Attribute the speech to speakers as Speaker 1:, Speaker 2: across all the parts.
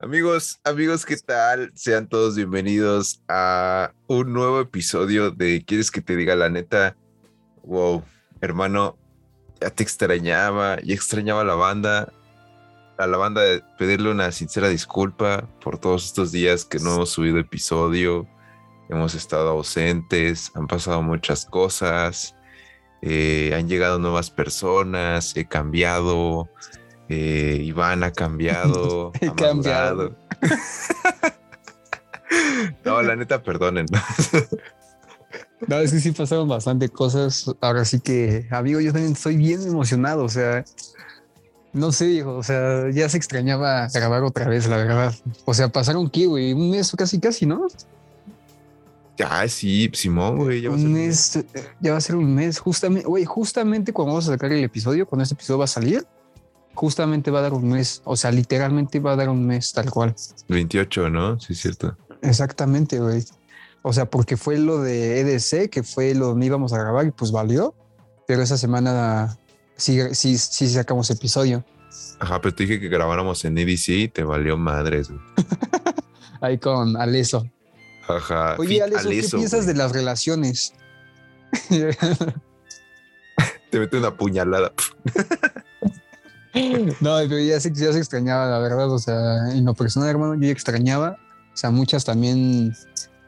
Speaker 1: Amigos, amigos, ¿qué tal? Sean todos bienvenidos a un nuevo episodio de ¿Quieres que te diga la neta? Wow, hermano, ya te extrañaba, ya extrañaba a la banda. A la banda de pedirle una sincera disculpa por todos estos días que no hemos subido episodio. Hemos estado ausentes, han pasado muchas cosas, eh, han llegado nuevas personas, he cambiado, eh, Iván ha cambiado.
Speaker 2: He
Speaker 1: ha
Speaker 2: cambiado.
Speaker 1: no, la neta, perdonen.
Speaker 2: No, es que sí pasaron bastante cosas. Ahora sí que, amigo, yo también estoy bien emocionado. O sea, no sé, hijo. O sea, ya se extrañaba grabar otra vez, la verdad. O sea, pasaron qué, güey, un mes casi, casi, ¿no?
Speaker 1: ya, sí, Simón, güey. ya va a ser
Speaker 2: Un
Speaker 1: un
Speaker 2: mes, eh, ya va a ser un mes. Justamente, güey, justamente cuando vamos a sacar el episodio, cuando este episodio va a salir, justamente va a dar un mes. O sea, literalmente va a dar un mes, tal cual.
Speaker 1: 28, ¿no? Sí, es cierto.
Speaker 2: Exactamente, güey. O sea, porque fue lo de EDC, que fue lo donde íbamos a grabar y pues valió. Pero esa semana sí, sí, sí sacamos episodio.
Speaker 1: Ajá, pero te dije que grabáramos en EDC y te valió madres, güey.
Speaker 2: Ahí con Aleso.
Speaker 1: Ajá.
Speaker 2: Oye, Aleso, ¿qué piensas
Speaker 1: güey.
Speaker 2: de las relaciones?
Speaker 1: Te mete una puñalada.
Speaker 2: no, pero ya se, ya se extrañaba, la verdad. O sea, en lo personal, hermano, yo extrañaba. O sea, muchas también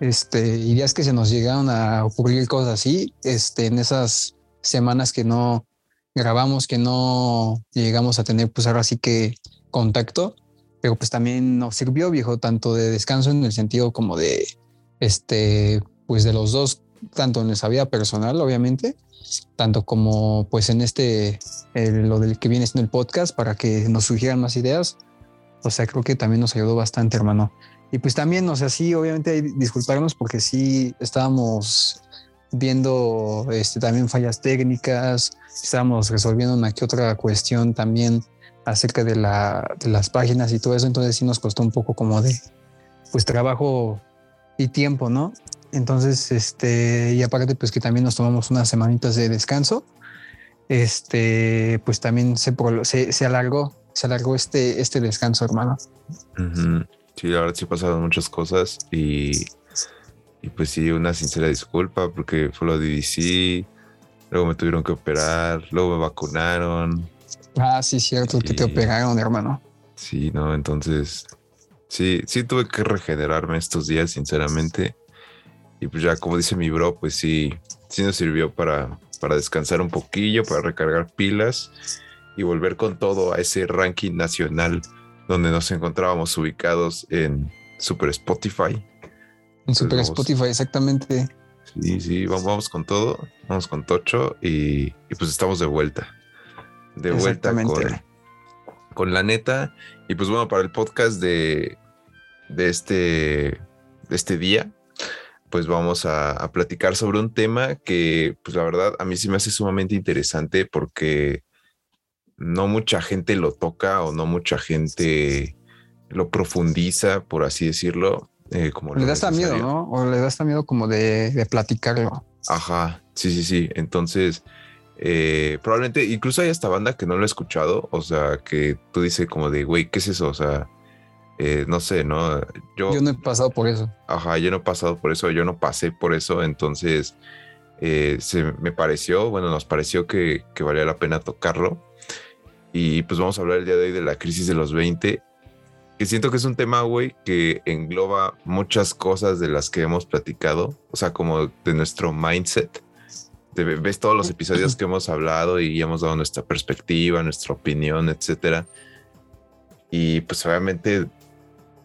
Speaker 2: este, ideas que se nos llegaron a ocurrir cosas así, este, en esas semanas que no grabamos, que no llegamos a tener, pues ahora sí que contacto, pero pues también nos sirvió, viejo, tanto de descanso en el sentido como de, este, pues de los dos, tanto en nuestra vida personal, obviamente, tanto como pues en este, el- lo del que viene siendo el podcast, para que nos surgieran más ideas. O sea, creo que también nos ayudó bastante, hermano. Y pues también, o sea, sí, obviamente disculparnos porque sí estábamos viendo este, también fallas técnicas, estábamos resolviendo una que otra cuestión también acerca de, la, de las páginas y todo eso, entonces sí nos costó un poco como de, pues trabajo y tiempo, ¿no? Entonces, este, y aparte pues que también nos tomamos unas semanitas de descanso, este, pues también se, se, se alargó, se alargó este, este descanso, hermano.
Speaker 1: Sí, la verdad sí pasaron muchas cosas y, y pues sí, una sincera disculpa porque fue lo DDC, luego me tuvieron que operar, luego me vacunaron,
Speaker 2: Ah, sí, cierto, que te
Speaker 1: Y-
Speaker 2: operaron, hermano.
Speaker 1: sí, ¿no? Entonces, sí, sí tuve que regenerarme estos días, sinceramente. Y pues ya, como dice mi bro, pues sí, sí nos sirvió para, para descansar un poquillo, para recargar pilas y volver con todo a ese ranking nacional donde nos encontrábamos ubicados en Super Spotify.
Speaker 2: En Super
Speaker 1: vamos.
Speaker 2: Spotify, exactamente.
Speaker 1: Sí, sí, vamos, vamos con todo, vamos con Tocho y, y pues estamos de vuelta. De vuelta con, con la neta. Y pues bueno, para el podcast de, de, este, de este día, pues vamos a, a platicar sobre un tema que, pues la verdad, a mí sí me hace sumamente interesante porque no mucha gente lo toca o no mucha gente lo profundiza, por así decirlo. eh, como
Speaker 2: Le da hasta miedo. ¿no? O le da hasta miedo como de, de platicarlo.
Speaker 1: Ajá, sí, sí, sí. Entonces, eh, probablemente incluso hay hasta banda que no lo ha escuchado, o sea, que tú dices como de, güey, ¿qué es eso? O sea, eh, no sé, ¿no? Yo,
Speaker 2: Yo no he pasado por eso.
Speaker 1: ajá, yo no he pasado por eso, yo no pasé por eso, entonces eh, se me pareció, bueno, nos pareció que, que valía la pena tocarlo. Y pues vamos a hablar el día de hoy de la crisis de los 20, que siento que es un tema, güey, que engloba muchas cosas de las que hemos platicado, o sea, como de nuestro mindset. Te ve- ves todos los episodios que hemos hablado y hemos dado nuestra perspectiva, nuestra opinión, etcétera. Y pues obviamente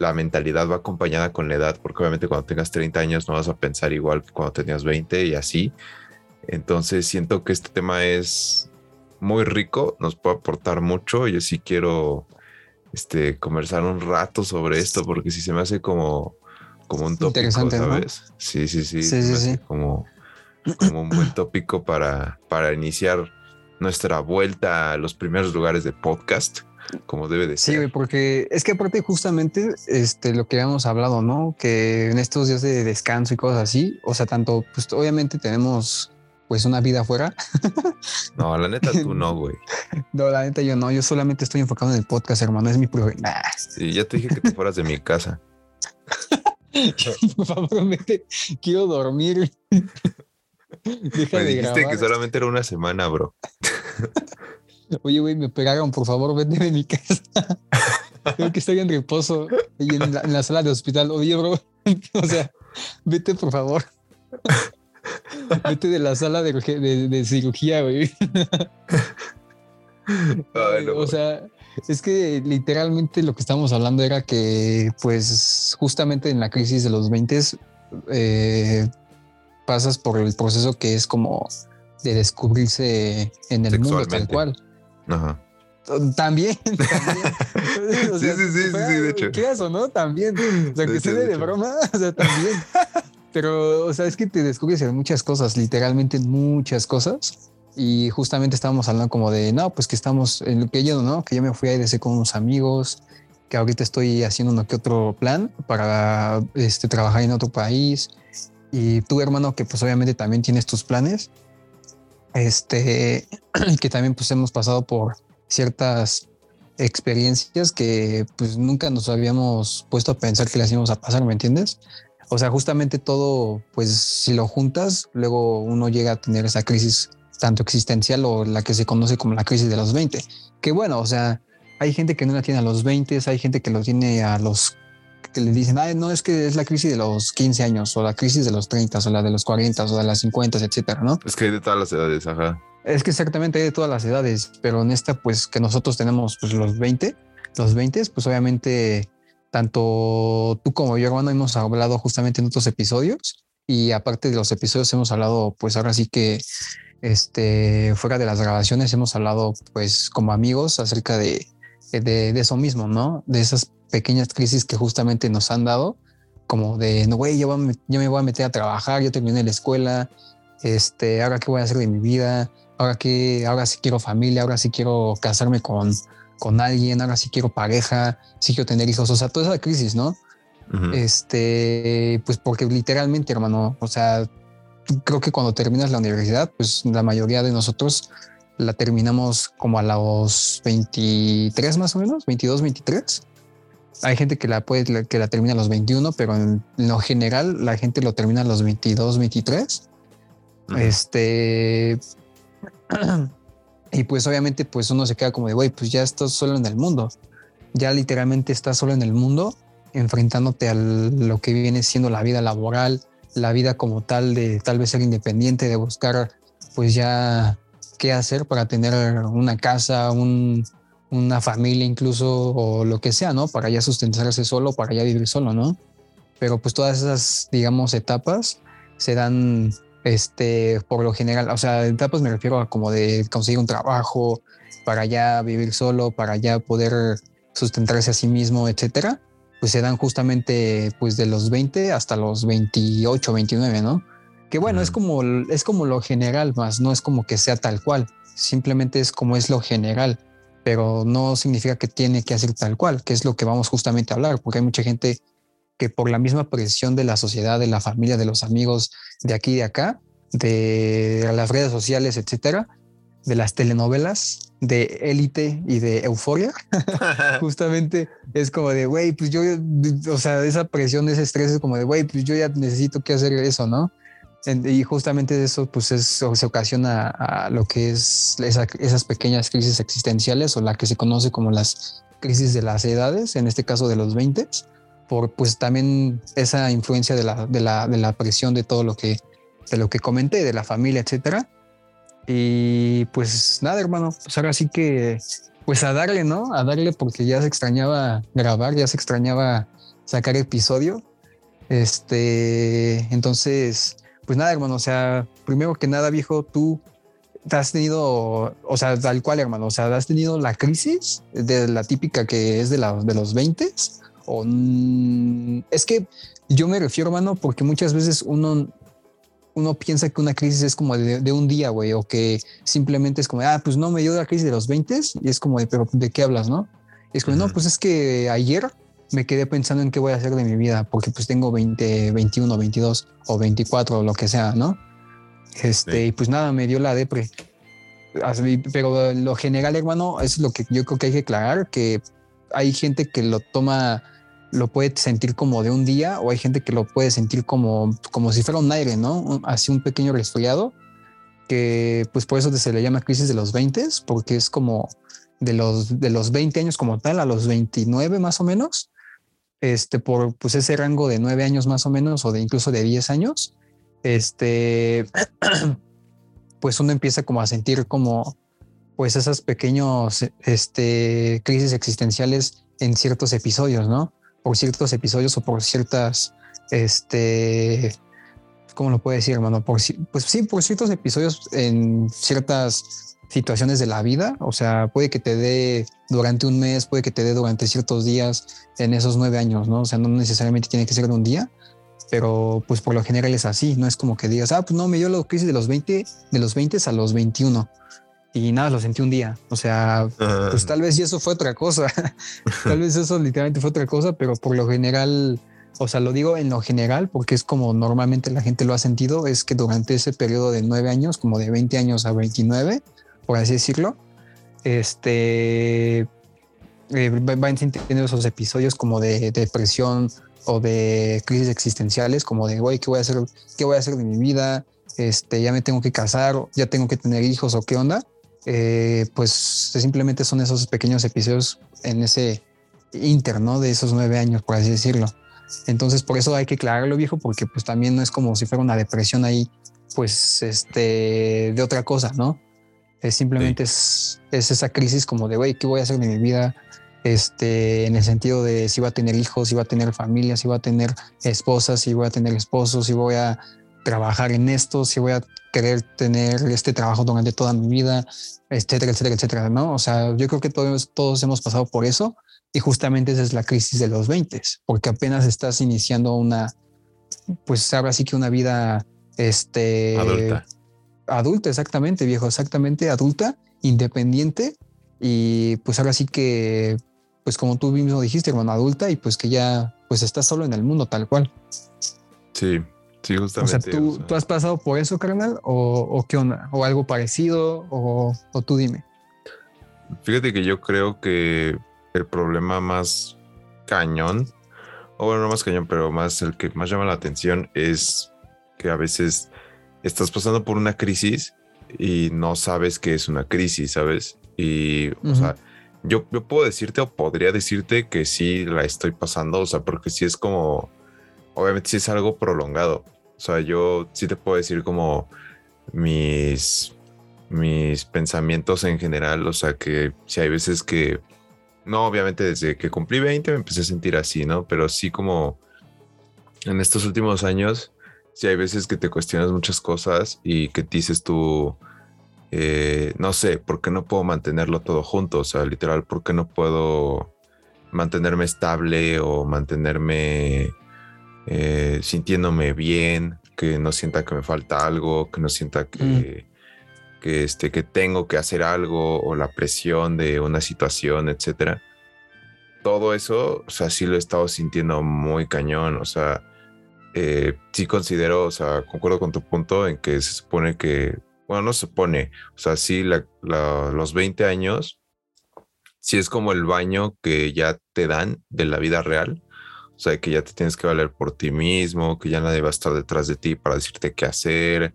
Speaker 1: la mentalidad va acompañada con la edad, porque obviamente cuando tengas 30 años no vas a pensar igual que cuando tenías 20 y así. Entonces siento que este tema es muy rico, nos puede aportar mucho. Yo sí quiero este, conversar un rato sobre esto, porque sí se me hace como, como un tópico. ¿sabes? Sí, sí, sí.
Speaker 2: Sí,
Speaker 1: se
Speaker 2: sí.
Speaker 1: Como, como un buen tópico para, para iniciar nuestra vuelta a los primeros lugares de podcast, como debe de
Speaker 2: Sí,
Speaker 1: ser.
Speaker 2: güey, porque es que aparte justamente este, lo que habíamos hablado, ¿no? Que en estos días de descanso y cosas así, o sea, tanto, pues obviamente tenemos pues una vida afuera.
Speaker 1: No, la neta tú no, güey.
Speaker 2: No, la neta yo no, yo solamente estoy enfocado en el podcast, hermano, es mi problema.
Speaker 1: Sí, ya te dije que te fueras de mi casa.
Speaker 2: Por favor, vete, quiero dormir. Deja
Speaker 1: Me
Speaker 2: de
Speaker 1: dijiste
Speaker 2: grabar.
Speaker 1: que solamente era una semana, bro.
Speaker 2: Oye, güey, me pegaron, por favor, vete de mi casa. Creo que estoy en reposo y en la, en la sala de hospital. Oye, bro, o sea, vete, por favor. Vete de la sala de, urge- de- de cirugía, güey.
Speaker 1: Ay, no,
Speaker 2: o sea, es que literalmente lo que estamos hablando era que, pues, justamente en la crisis de los 20 eh, pasas por el proceso que es como de descubrirse en el mundo tal cual.
Speaker 1: Ajá.
Speaker 2: También, también. O
Speaker 1: Sí, sí, sí, sí,
Speaker 2: fuera-
Speaker 1: sí, de hecho.
Speaker 2: Quieras o no, también. O sea,
Speaker 1: De
Speaker 2: que
Speaker 1: hecho,
Speaker 2: suene
Speaker 1: de
Speaker 2: de broma, o sea, también. Pero, o sea, es que te descubres en muchas cosas, literalmente en muchas cosas. Y justamente estábamos hablando como de, no, pues que estamos en lo que yo, ¿no? Que yo me fui a IDC con unos amigos, que ahorita estoy haciendo uno que otro plan para este, trabajar en otro país. Y tú, hermano, que pues obviamente también tienes tus planes. Este, que también pues hemos pasado por ciertas experiencias que pues nunca nos habíamos puesto a pensar que las íbamos a pasar, ¿me entiendes? O sea, justamente todo, pues si lo juntas, luego uno llega a tener esa crisis tanto existencial o la que se conoce como la crisis de los 20. Que bueno, o sea, hay gente que no la tiene a los 20, hay gente que lo tiene a los que le dicen, ay, no, es que es la crisis de los 15 años o la crisis de los 30 o la de los 40 o de las 50, etcétera, ¿no?
Speaker 1: Es que hay de todas las edades, ajá.
Speaker 2: Es que exactamente hay de todas las edades, pero en esta, pues que nosotros tenemos pues los 20, los 20, pues obviamente tanto tú como yo, hermano, hemos hablado justamente en otros episodios y aparte de los episodios hemos hablado, pues ahora sí que este, fuera de las grabaciones hemos hablado pues como amigos acerca de, de, de eso mismo, ¿no? De esas pequeñas crisis que justamente nos han dado, como de, no, güey, yo, me voy a meter a trabajar, yo terminé la escuela, este, ahora qué voy a hacer de mi vida, ahora que, ahora sí quiero familia, ahora sí quiero casarme con, con alguien, ahora sí quiero pareja, sí quiero tener hijos, o sea, toda esa crisis, ¿no? Este, pues porque literalmente, hermano, o sea, creo que cuando terminas la universidad, pues la mayoría de nosotros la terminamos como a los 23 más o menos, 22, 23. Hay gente que la puede, que la termina a los 21, pero en lo general la gente lo termina a los 22, 23.
Speaker 1: Ujú.
Speaker 2: Este. Y pues obviamente pues uno se queda como de, güey, pues ya estás solo en el mundo. Ya literalmente estás solo en el mundo, enfrentándote a lo que viene siendo la vida laboral, la vida como tal de tal vez ser independiente, de buscar pues ya qué hacer para tener una casa, un- una familia incluso o lo que sea, ¿no? Para ya sustentarse solo, para ya vivir solo, ¿no? Pero pues todas esas, digamos, etapas se dan este, por lo general, o sea, etapas me refiero a como de conseguir un trabajo para ya vivir solo, para ya poder sustentarse a sí mismo, etcétera, pues se dan justamente pues de los 20 hasta los 28, 29, ¿no? Que bueno, es como es como lo general, más no es como que sea tal cual, simplemente es como es lo general, pero no significa que tiene que hacer tal cual, que es lo que vamos justamente a hablar, porque hay mucha gente que por la misma presión de la sociedad, de la familia, de los amigos, de aquí y de acá, de las redes sociales, etcétera, de las telenovelas, de élite y de euforia, justamente es como de, güey, pues yo, o sea, esa presión, ese estrés es como de, güey, pues yo ya necesito que hacer eso, ¿no? Y justamente eso, pues es, se ocasiona a lo que es esa- esas pequeñas crisis existenciales o la que se conoce como las crisis de las edades, en este caso de los 20, por pues también esa influencia de la, de la, de la presión de todo lo que, de lo que comenté, de la familia, etcétera. Y pues nada, hermano, pues ahora sí que, pues a darle, ¿no? A darle porque ya se extrañaba grabar, ya se extrañaba sacar episodio. Este, entonces, pues nada, hermano, o sea, primero que nada, viejo, tú te has tenido, o sea, tal cual, hermano, o sea, has tenido la crisis de la típica que es de, la, de los 20 o mm, es que yo me refiero, hermano, porque muchas veces uno uno piensa que una crisis es como de, de un día, güey, o que simplemente es como, ah, pues no me dio la crisis de los 20 y es como de, pero ¿de qué hablas, no? Y es como, no, pues es que ayer me quedé pensando en qué voy a hacer de mi vida, porque pues tengo 20, 21, 22 o 24 o lo que sea, ¿no? Este, y pues nada, me dio la depre. Pero lo general, hermano, es lo que yo creo que hay que aclarar, que hay gente que lo toma, lo puede sentir como de un día, o hay gente que lo puede sentir como, como si fuera un aire, ¿no? Así un pequeño resfriado, que pues por eso se le llama crisis de los 20, porque es como de los, de los 20 años como tal a los 29 más o menos, este, por pues ese rango de 9 años más o menos, o de incluso de 10 años, este, pues uno empieza como a sentir como pues esas pequeños este, crisis existenciales en ciertos episodios, ¿no? Por ciertos episodios o por ciertas, este, ¿cómo lo puedo decir, hermano? Por, pues sí, por ciertos episodios en ciertas situaciones de la vida. O sea, puede que te dé durante un mes, puede que te dé durante ciertos días en esos nueve años, ¿no? O sea, no necesariamente tiene que ser de un día, pero pues por lo general es así, no es como que digas, ah, pues no, me dio la crisis de los 20, de los 20 a los 21 y nada, lo sentí un día. O sea, pues tal vez y eso fue otra cosa. tal vez eso literalmente fue otra cosa, pero por lo general, o sea, lo digo en lo general porque es como normalmente la gente lo ha sentido, es que durante ese periodo de nueve años, como de 20 años a 29, por así decirlo, este, eh, van sintiendo esos episodios como de depresión o de crisis existenciales, como de, güey, ¿qué voy a hacer? ¿Qué voy a hacer de mi vida? Este, ya me tengo que casar, ya tengo que tener hijos o qué onda. Eh, pues simplemente son esos pequeños episodios en ese interno De esos nueve años, por así decirlo. Entonces, por eso hay que aclararlo, viejo, porque pues también no es como si fuera una depresión ahí, pues, este, de otra cosa, ¿no? Es simplemente es, es, esa crisis como de, güey, ¿qué voy a hacer de mi vida? este, en el sentido de si va a tener hijos, si va a tener familia, si va a tener esposas, si voy a tener esposos, si voy a trabajar en esto, si voy a querer tener este trabajo durante toda mi vida, etcétera, etcétera, etcétera, ¿no? O sea, yo creo que todos, todos hemos pasado por eso y justamente esa es la crisis de los 20, porque apenas estás iniciando una, pues ahora sí que una vida, este...
Speaker 1: Adulta.
Speaker 2: Adulta, exactamente, viejo, exactamente, adulta, independiente y pues ahora sí que pues como tú mismo dijiste, hermano, adulta y pues que ya pues estás solo en el mundo tal cual.
Speaker 1: Sí, sí, justamente.
Speaker 2: O sea, ¿tú, ¿tú has pasado por eso, carnal? ¿O, ¿O, qué onda? ¿O algo parecido? O, ¿O tú dime?
Speaker 1: Fíjate que yo creo que el problema más cañón, o bueno, no más cañón, pero más el que más llama la atención es que a veces estás pasando por una crisis y no sabes que es una crisis, ¿sabes? Y, o sea, yo, yo puedo decirte o podría decirte que sí la estoy pasando, o sea, porque sí es como, obviamente sí es algo prolongado. O sea, yo sí te puedo decir como mis, mis pensamientos en general, o sea, que si hay veces que, no, obviamente desde que cumplí 20 me empecé a sentir así, ¿no? Pero sí como en estos últimos años, sí hay veces que te cuestionas muchas cosas y que dices tú, eh, no sé, ¿por qué no puedo mantenerlo todo junto? O sea, literal, ¿por qué no puedo mantenerme estable o mantenerme eh, sintiéndome bien, que no sienta que me falta algo, que no sienta que, mm. que, este, que tengo que hacer algo o la presión de una situación, etcétera? Todo eso, o sea, sí lo he estado sintiendo muy cañón, o sea, eh, sí considero, o sea, concuerdo con tu punto en que se supone que bueno, no se pone, o sea, sí, los 20 años, sí es como el baño que ya te dan de la vida real, o sea, que ya te tienes que valer por ti mismo, que ya nadie va a estar detrás de ti para decirte qué hacer,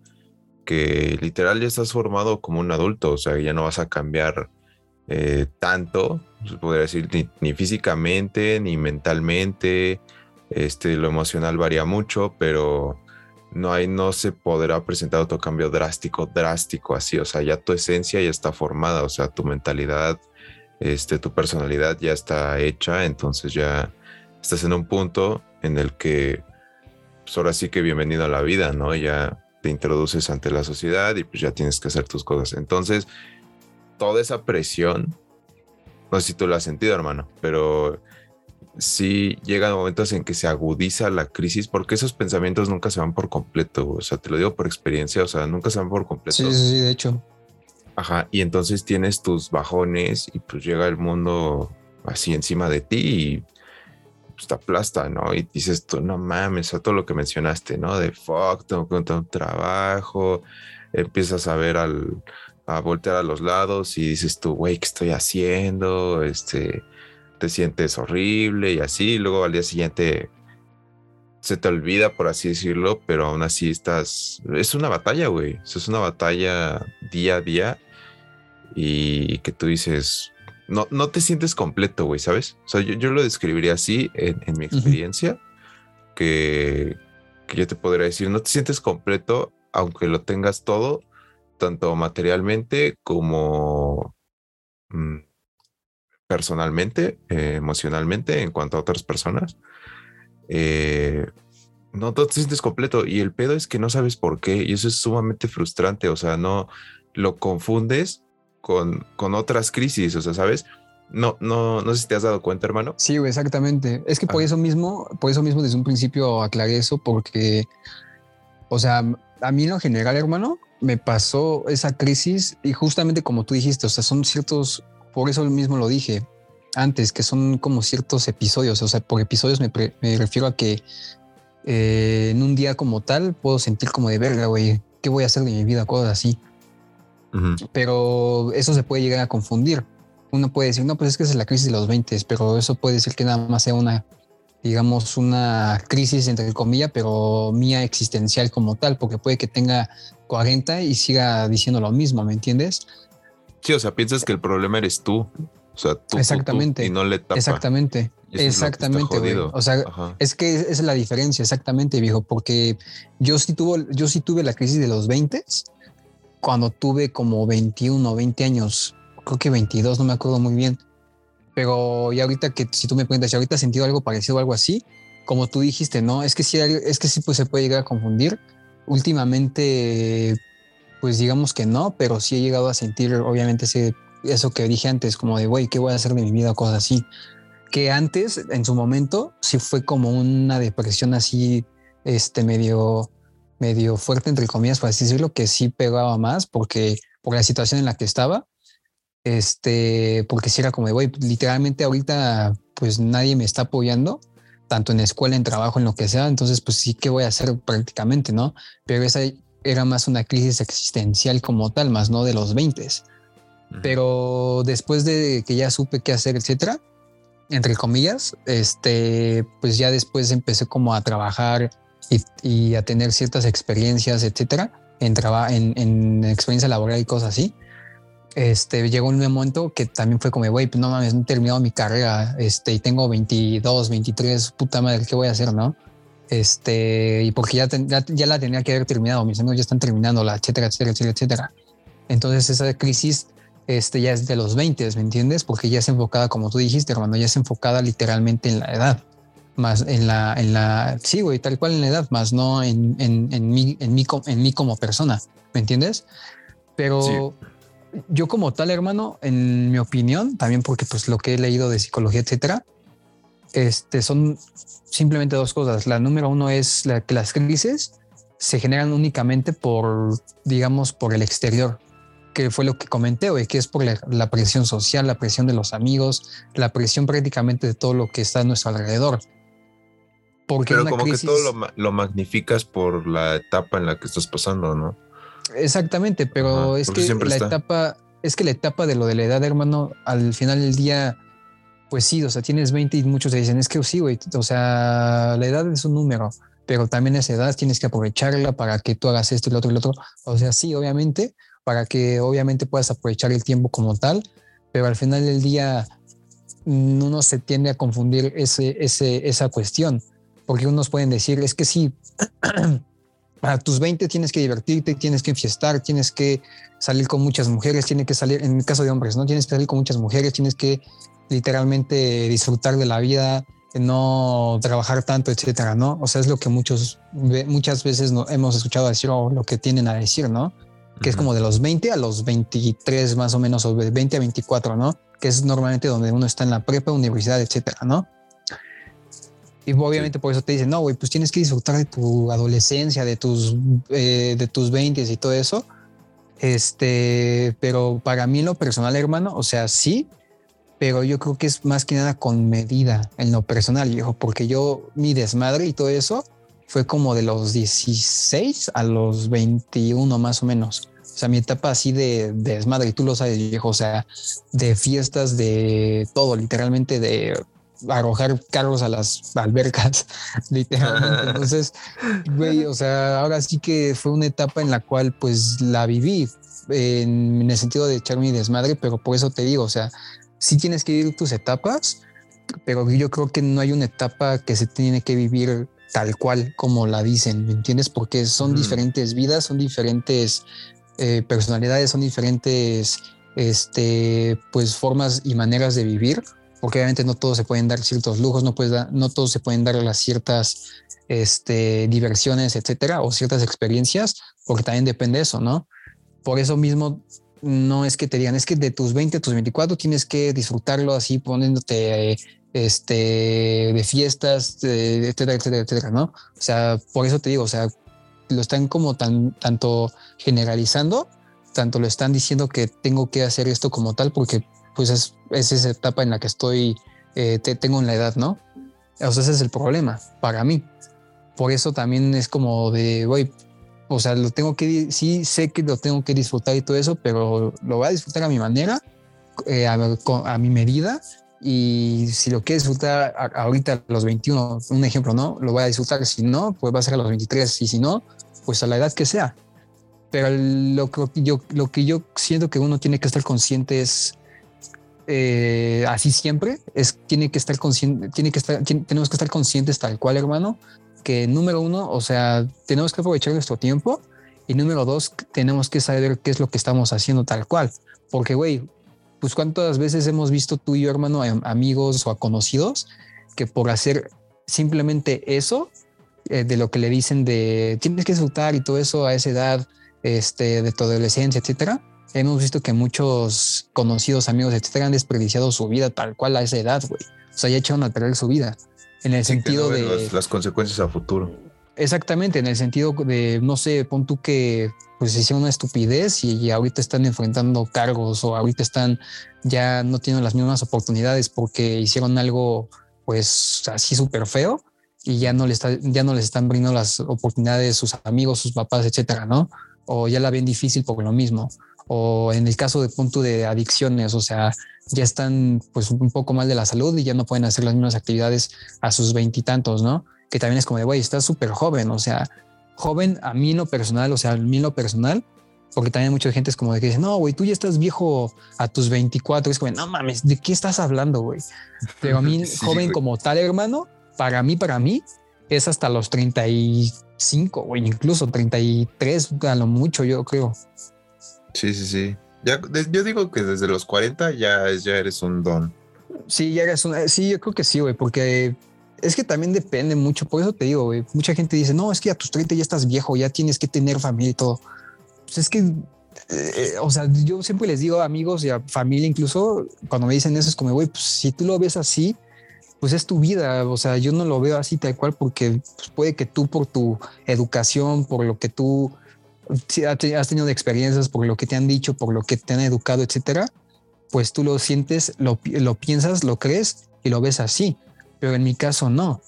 Speaker 1: que literal ya estás formado como un adulto, o sea, ya no vas a cambiar eh, tanto, se podría decir, ni, físicamente, ni mentalmente, este, lo emocional varía mucho, pero no hay, no se podrá presentar otro cambio drástico, drástico así, o sea, ya tu esencia ya está formada, o sea, tu mentalidad, este, tu personalidad ya está hecha, entonces ya estás en un punto en el que, pues ahora sí que bienvenido a la vida, ¿no? Ya te introduces ante la sociedad y pues ya tienes que hacer tus cosas. Entonces, toda esa presión, no sé si tú lo has sentido, hermano, pero sí llegan momentos en que se agudiza la crisis porque esos pensamientos nunca se van por completo. O sea, te lo digo por experiencia, o sea, nunca se van por completo.
Speaker 2: Sí, sí, sí, de hecho.
Speaker 1: Ajá, y entonces tienes tus bajones y pues llega el mundo así encima de ti y pues, te aplasta, ¿no? Y dices tú, no mames, a todo lo que mencionaste, ¿no? De fuck, tengo que encontrar un trabajo, empiezas a ver al, a voltear a los lados y dices tú, güey, ¿qué estoy haciendo? Este, te sientes horrible y así, luego al día siguiente se te olvida, por así decirlo, pero aún así estás, es una batalla, güey, es una batalla día a día y que tú dices, no, no te sientes completo, güey, ¿sabes? O sea, yo, lo describiría así en, mi experiencia, que, yo te podría decir, no te sientes completo aunque lo tengas todo, tanto materialmente como mm, personalmente, eh, emocionalmente, en cuanto a otras personas. Eh, no, te sientes completo y el pedo es que no sabes por qué y eso es sumamente frustrante, o sea, no lo confundes con, con otras crisis, o sea, ¿sabes? No, no, no sé si te has dado cuenta, hermano.
Speaker 2: Sí, exactamente. Es que por eso mismo, por eso mismo desde un principio aclaré eso, porque, o sea, a mí en lo general, hermano, me pasó esa crisis y justamente como tú dijiste, o sea, son ciertos, por eso mismo lo dije antes, que son como ciertos episodios, o sea, por episodios me, refiero a que eh, en un día como tal puedo sentir como de verga, güey, ¿qué voy a hacer de mi vida? Cosas así. Pero eso se puede llegar a confundir. Uno puede decir, no, pues es que es la crisis de los 20, pero eso puede decir que nada más sea una, digamos, una crisis entre comillas, pero mía existencial como tal, porque puede que tenga 40 y siga diciendo lo mismo, ¿me entiendes?
Speaker 1: Sí, o sea, piensas que el problema eres tú. O sea, tú,
Speaker 2: exactamente,
Speaker 1: y no le tapa.
Speaker 2: Exactamente. Exactamente, güey. O sea, es que es la diferencia, exactamente, viejo, porque yo sí tuve, yo sí tuve la crisis de los 20 cuando tuve como 21 o 20 años, creo que 22, no me acuerdo muy bien. Pero ya ahorita que si tú me preguntas, ¿ya ahorita has sentido algo parecido o algo así? Como tú dijiste, ¿no? Es que sí, es que sí pues se puede llegar a confundir. Últimamente, pues digamos que no, pero sí he llegado a sentir obviamente ese, eso que dije antes, como de, güey, ¿qué voy a hacer de mi vida cosas así? Que antes, en su momento, sí fue como una depresión así, este medio medio fuerte, entre comillas, por así decirlo, que sí pegaba más porque por la situación en la que estaba. Este, porque si era como de, güey, literalmente ahorita pues nadie me está apoyando, tanto en escuela, en trabajo, en lo que sea, entonces pues sí, ¿qué voy a hacer prácticamente, no? Pero esa era más una crisis existencial como tal, más no de los 20. Pero después de que ya supe qué hacer, etcétera, entre comillas, este, pues ya después empecé como a trabajar y, a tener ciertas experiencias, etcétera, en, en, en experiencia laboral y cosas así. Este, llegó un momento que también fue como, güey, pues no mames, no he terminado mi carrera, este, y tengo 22, 23, puta madre, ¿qué voy a hacer, no? Este, y porque ya, ya, la tenía que haber terminado, mis amigos ya están terminando, la etcétera, etcétera, etcétera, etcétera. Entonces esa crisis este, ya es de los 20, ¿me entiendes? Porque ya es enfocada, como tú dijiste, hermano, ya es enfocada literalmente en la edad más en la, en la, sí, güey, tal cual en la edad, más no en, en, en, mí, en, mí, en mí como persona, ¿me entiendes? Pero yo como tal, hermano, en mi opinión, también porque pues lo que he leído de psicología, etcétera, este, son simplemente dos cosas. La número uno es la, que las crisis se generan únicamente por, digamos, por el exterior, que fue lo que comenté hoy, que es por la, la, presión social, la presión de los amigos, la presión prácticamente de todo lo que está a nuestro alrededor.
Speaker 1: Pero como que todo lo, magnificas por la etapa en la que estás pasando, ¿no?
Speaker 2: Exactamente, pero es que la etapa, es que la etapa de lo de la edad, hermano, al final del día, pues sí, o sea, tienes 20 y muchos te dicen, es que sí, güey, o sea, la edad es un número, pero también esa edad tienes que aprovecharla para que tú hagas esto y lo otro y lo otro. O sea, sí, obviamente, para que obviamente puedas aprovechar el tiempo como tal, pero al final del día uno se tiende a confundir ese, ese, esa cuestión porque unos pueden decir, es que sí, a tus 20 tienes que divertirte, tienes que fiestar, tienes que salir con muchas mujeres, tienes que salir, en el caso de hombres, ¿no? Tienes que salir con muchas mujeres, tienes que literalmente disfrutar de la vida, no trabajar tanto, etcétera, ¿no? O sea, es lo que muchos, muchas veces no, hemos escuchado decir o lo que tienen a decir, ¿no? Que es como de los 20 a los 23 más o menos, o de 20 a 24, ¿no? Que es normalmente donde uno está en la prepa, universidad, etcétera, ¿no? Y obviamente por eso te dicen, no, güey, pues tienes que disfrutar de tu adolescencia, de tus, eh, de tus 20 y todo eso. Este, pero para mí lo personal, hermano, o sea, sí, pero yo creo que es más que nada con medida en lo personal, viejo, porque yo, mi desmadre y todo eso fue como de los 16 a los 21 más o menos. O sea, mi etapa así de, desmadre, y tú lo sabes, viejo, o sea, de fiestas, de todo, literalmente de arrojar carros a las albercas, literalmente. Entonces, güey, o sea, ahora sí que fue una etapa en la cual pues la viví en, el sentido de echar mi desmadre, pero por eso te digo, o sea, sí tienes que vivir tus etapas, pero yo creo que no hay una etapa que se tiene que vivir tal cual como la dicen, ¿me entiendes? Porque son diferentes vidas, son diferentes eh, personalidades, son diferentes este, pues formas y maneras de vivir, porque obviamente no todos se pueden dar ciertos lujos, no, puedes no todos se pueden dar las ciertas este, diversiones, etcétera, o ciertas experiencias, porque también depende de eso, ¿no? Por eso mismo no es que te digan, es que de tus 20 a tus 24 tienes que disfrutarlo así poniéndote este, de fiestas, etcétera, etcétera, etcétera, ¿no? O sea, por eso te digo, o sea, lo están como tan, tanto generalizando, tanto lo están diciendo que tengo que hacer esto como tal, porque pues es, esa etapa en la que estoy, eh, te, tengo en la edad, ¿no? O sea, ese es el problema para mí. Por eso también es como de, voy, o sea, lo tengo que, sí sé que lo tengo que disfrutar y todo eso, pero lo voy a disfrutar a mi manera, eh, a, mi medida. Y si lo quiero disfrutar ahorita a los 21, un ejemplo, ¿no? Lo voy a disfrutar. Si no, pues va a ser a los 23. Y si no, pues a la edad que sea. Pero lo que yo, lo que yo siento que uno tiene que estar consciente es eh, así siempre, es, tiene que estar consciente, tiene que estar, tenemos que estar conscientes tal cual, hermano, que número uno, o sea, tenemos que aprovechar nuestro tiempo y número dos, tenemos que saber qué es lo que estamos haciendo tal cual. Porque, güey, pues cuántas veces hemos visto tú y yo, hermano, amigos o a conocidos que por hacer simplemente eso, eh, de lo que le dicen de tienes que disfrutar y todo eso a esa edad, este, de tu adolescencia, etcétera, hemos visto que muchos conocidos, amigos, etcétera, han desperdiciado su vida tal cual a esa edad, güey. O sea, ya echaron a perder su vida. En el sentido de.
Speaker 1: las consecuencias a futuro.
Speaker 2: Exactamente, en el sentido de, no sé, pon tú que pues hicieron una estupidez y, ahorita están enfrentando cargos o ahorita están ya no tienen las mismas oportunidades porque hicieron algo pues así súper feo y ya no, les está, ya no les están brindando las oportunidades sus amigos, sus papás, etcétera, ¿no? O ya la ven difícil por lo mismo. O en el caso de punto de adicciones, o sea, ya están pues un poco mal de la salud y ya no pueden hacer las mismas actividades a sus veintitantos, ¿no? Que también es como de, güey, estás súper joven, o sea, joven a mí en lo personal, o sea, a mí en lo personal, porque también mucha gente es como de que dice, no, güey, tú ya estás viejo a tus 24, es como, no mames, ¿de qué estás hablando, güey? Pero a mí, joven como tal, hermano, para mí, para mí, es hasta los 35, o incluso 33, a lo mucho, yo creo.
Speaker 1: Sí, sí, sí. Ya, yo digo que desde los 40 ya, ya eres un don.
Speaker 2: Sí, ya eres un. Sí, yo creo que sí, güey, porque es que también depende mucho. Por eso te digo, güey. Mucha gente dice, no, es que a tus 30 ya estás viejo, ya tienes que tener familia y todo. Pues es que, eh, o sea, yo siempre les digo a amigos y a familia, incluso cuando me dicen eso, es como, güey, pues si tú lo ves así, pues es tu vida. O sea, yo no lo veo así tal cual porque pues, puede que tú, por tu educación, por lo que tú si has tenido experiencias por lo que te han dicho, por lo que te han educado, etcétera, pues tú lo sientes, lo, lo piensas, lo crees y lo ves así. Pero en mi caso no.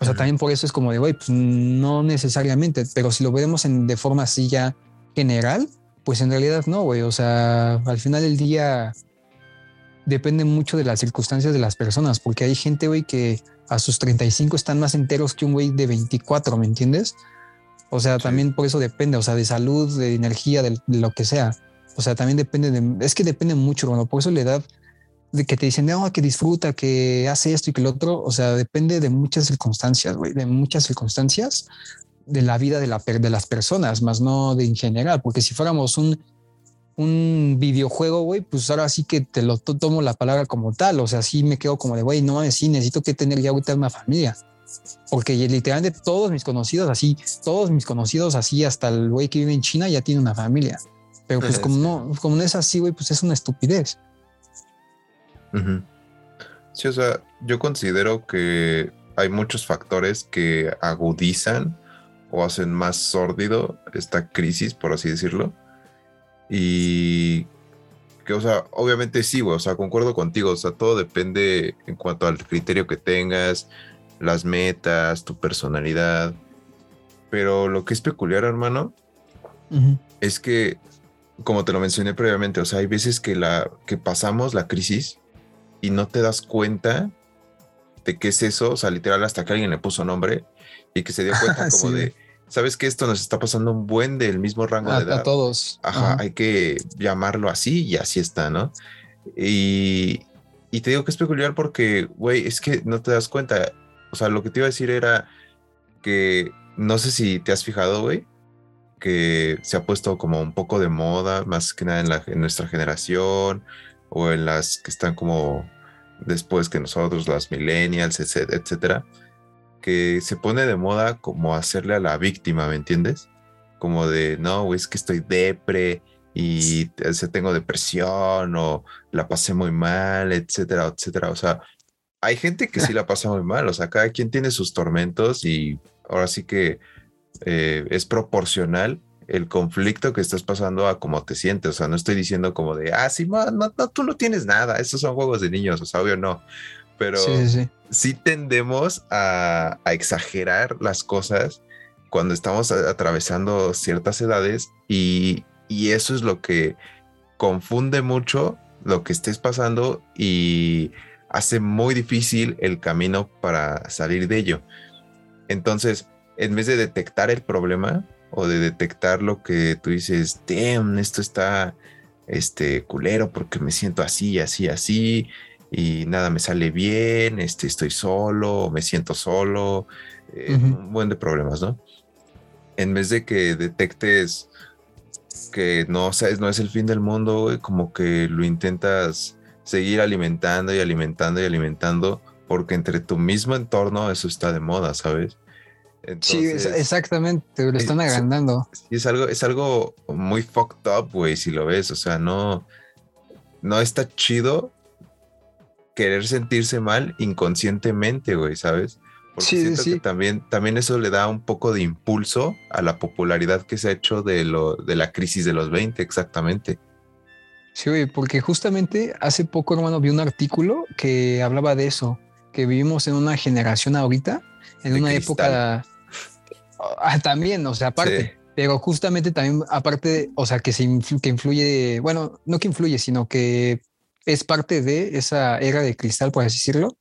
Speaker 2: O sea, también por eso es como de, güey, pues no necesariamente, pero si lo vemos en, de forma así ya general, pues en realidad no, güey. O sea, al final del día depende mucho de las circunstancias de las personas, porque hay gente, güey, que a sus 35 están más enteros que un güey de 24, ¿me entiendes? O sea, también por eso depende, o sea, de salud, de energía, de, lo que sea. O sea, también depende de, es que depende mucho, bueno, por eso la edad de que te dicen, no, que disfruta, que hace esto y que lo otro, o sea, depende de muchas circunstancias, güey, de muchas circunstancias de la vida de, la, de las personas, más no de en general, porque si fuéramos un, un videojuego, güey, pues ahora sí que te lo tomo la palabra como tal, o sea, sí me quedo como de, güey, no mames, sí, necesito que tener ya ahorita una familia. Porque literalmente todos mis conocidos así, todos mis conocidos así, hasta el güey que vive en China ya tiene una familia. Pero pues como no, como no es así, güey, pues es una estupidez.
Speaker 1: Sí, o sea, yo considero que hay muchos factores que agudizan o hacen más sórdido esta crisis, por así decirlo. Y que, o sea, obviamente sí, güey, o sea, concuerdo contigo, o sea, todo depende en cuanto al criterio que tengas, las metas, tu personalidad. Pero lo que es peculiar, hermano, es que, como te lo mencioné previamente, o sea, hay veces que, la, que pasamos la crisis y no te das cuenta de qué es eso, o sea, literal, hasta que alguien le puso nombre y que se dio cuenta como de, ¿sabes que esto nos está pasando un buen del mismo rango de edad?
Speaker 2: A todos.
Speaker 1: Ajá, hay que llamarlo así y así está, ¿no? Y, y te digo que es peculiar porque, güey, es que no te das cuenta. O sea, lo que te iba a decir era que no sé si te has fijado, güey, que se ha puesto como un poco de moda, más que nada en, nuestra generación o en las que están como después que nosotros, las millennials, etcétera, que se pone de moda como hacerle a la víctima, ¿me entiendes? Como de, no, güey, es que estoy depre y tengo depresión o la pasé muy mal, etcétera, etcétera. O sea, hay gente que sí la pasa muy mal, o sea, cada quien tiene sus tormentos y ahora sí que eh, es proporcional el conflicto que estás pasando a cómo te sientes. O sea, no estoy diciendo como de, ah, sí, no, no, tú no tienes nada, esos son juegos de niños, o sea, obvio no. Pero sí, tendemos a, exagerar las cosas cuando estamos atravesando ciertas edades y, y eso es lo que confunde mucho lo que estés pasando y hace muy difícil el camino para salir de ello. Entonces, en vez de detectar el problema, o de detectar lo que tú dices, damn, esto está este culero porque me siento así, así, así y nada me sale bien, este, estoy solo, me siento solo, eh, un buen de problemas, ¿no? En vez de que detectes que no, sabes, no es el fin del mundo, como que lo intentas seguir alimentando y alimentando y alimentando, porque entre tu mismo entorno eso está de moda, ¿sabes?
Speaker 2: sí, exactamente, lo están agrandando.
Speaker 1: Sí, es algo, es algo muy fucked up, güey, si lo ves. O sea, no, no está chido querer sentirse mal inconscientemente, güey, ¿sabes? Porque sí, siento que también, también eso le da un poco de impulso a la popularidad que se ha hecho de, lo, de la crisis de los 20, exactamente.
Speaker 2: Sí, güey, porque justamente hace poco, hermano, vi un artículo que hablaba de eso, que vivimos en una generación ahorita, en una época Ah, también, o sea, aparte. Pero justamente también, aparte, o sea, que, se que influye, bueno, no que influye, sino que es parte de esa era de cristal, por así decirlo,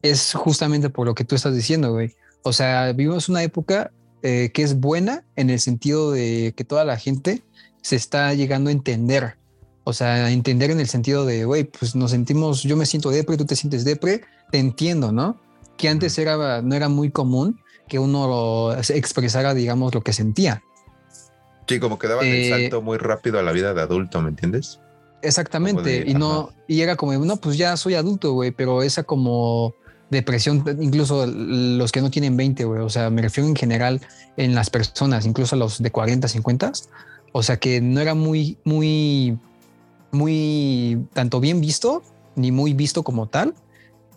Speaker 2: es justamente por lo que tú estás diciendo, güey. O sea, vivimos una época eh, que es buena en el sentido de que toda la gente se está llegando a entender. O sea, entender en el sentido de, güey, pues nos sentimos, yo me siento depre, tú te sientes depre, te entiendo, ¿no? Que antes era, no era muy común que uno expresara, digamos, lo que sentía.
Speaker 1: Sí, como que daban el eh, salto muy rápido a la vida de adulto, ¿me entiendes?
Speaker 2: Exactamente, y no, y era como, no, pues ya soy adulto, güey, pero esa como depresión, incluso los que no tienen 20, güey, o sea, me refiero en general en las personas, incluso los de 40, 50, o sea, que no era muy, muy, muy, tanto bien visto, ni muy visto como tal,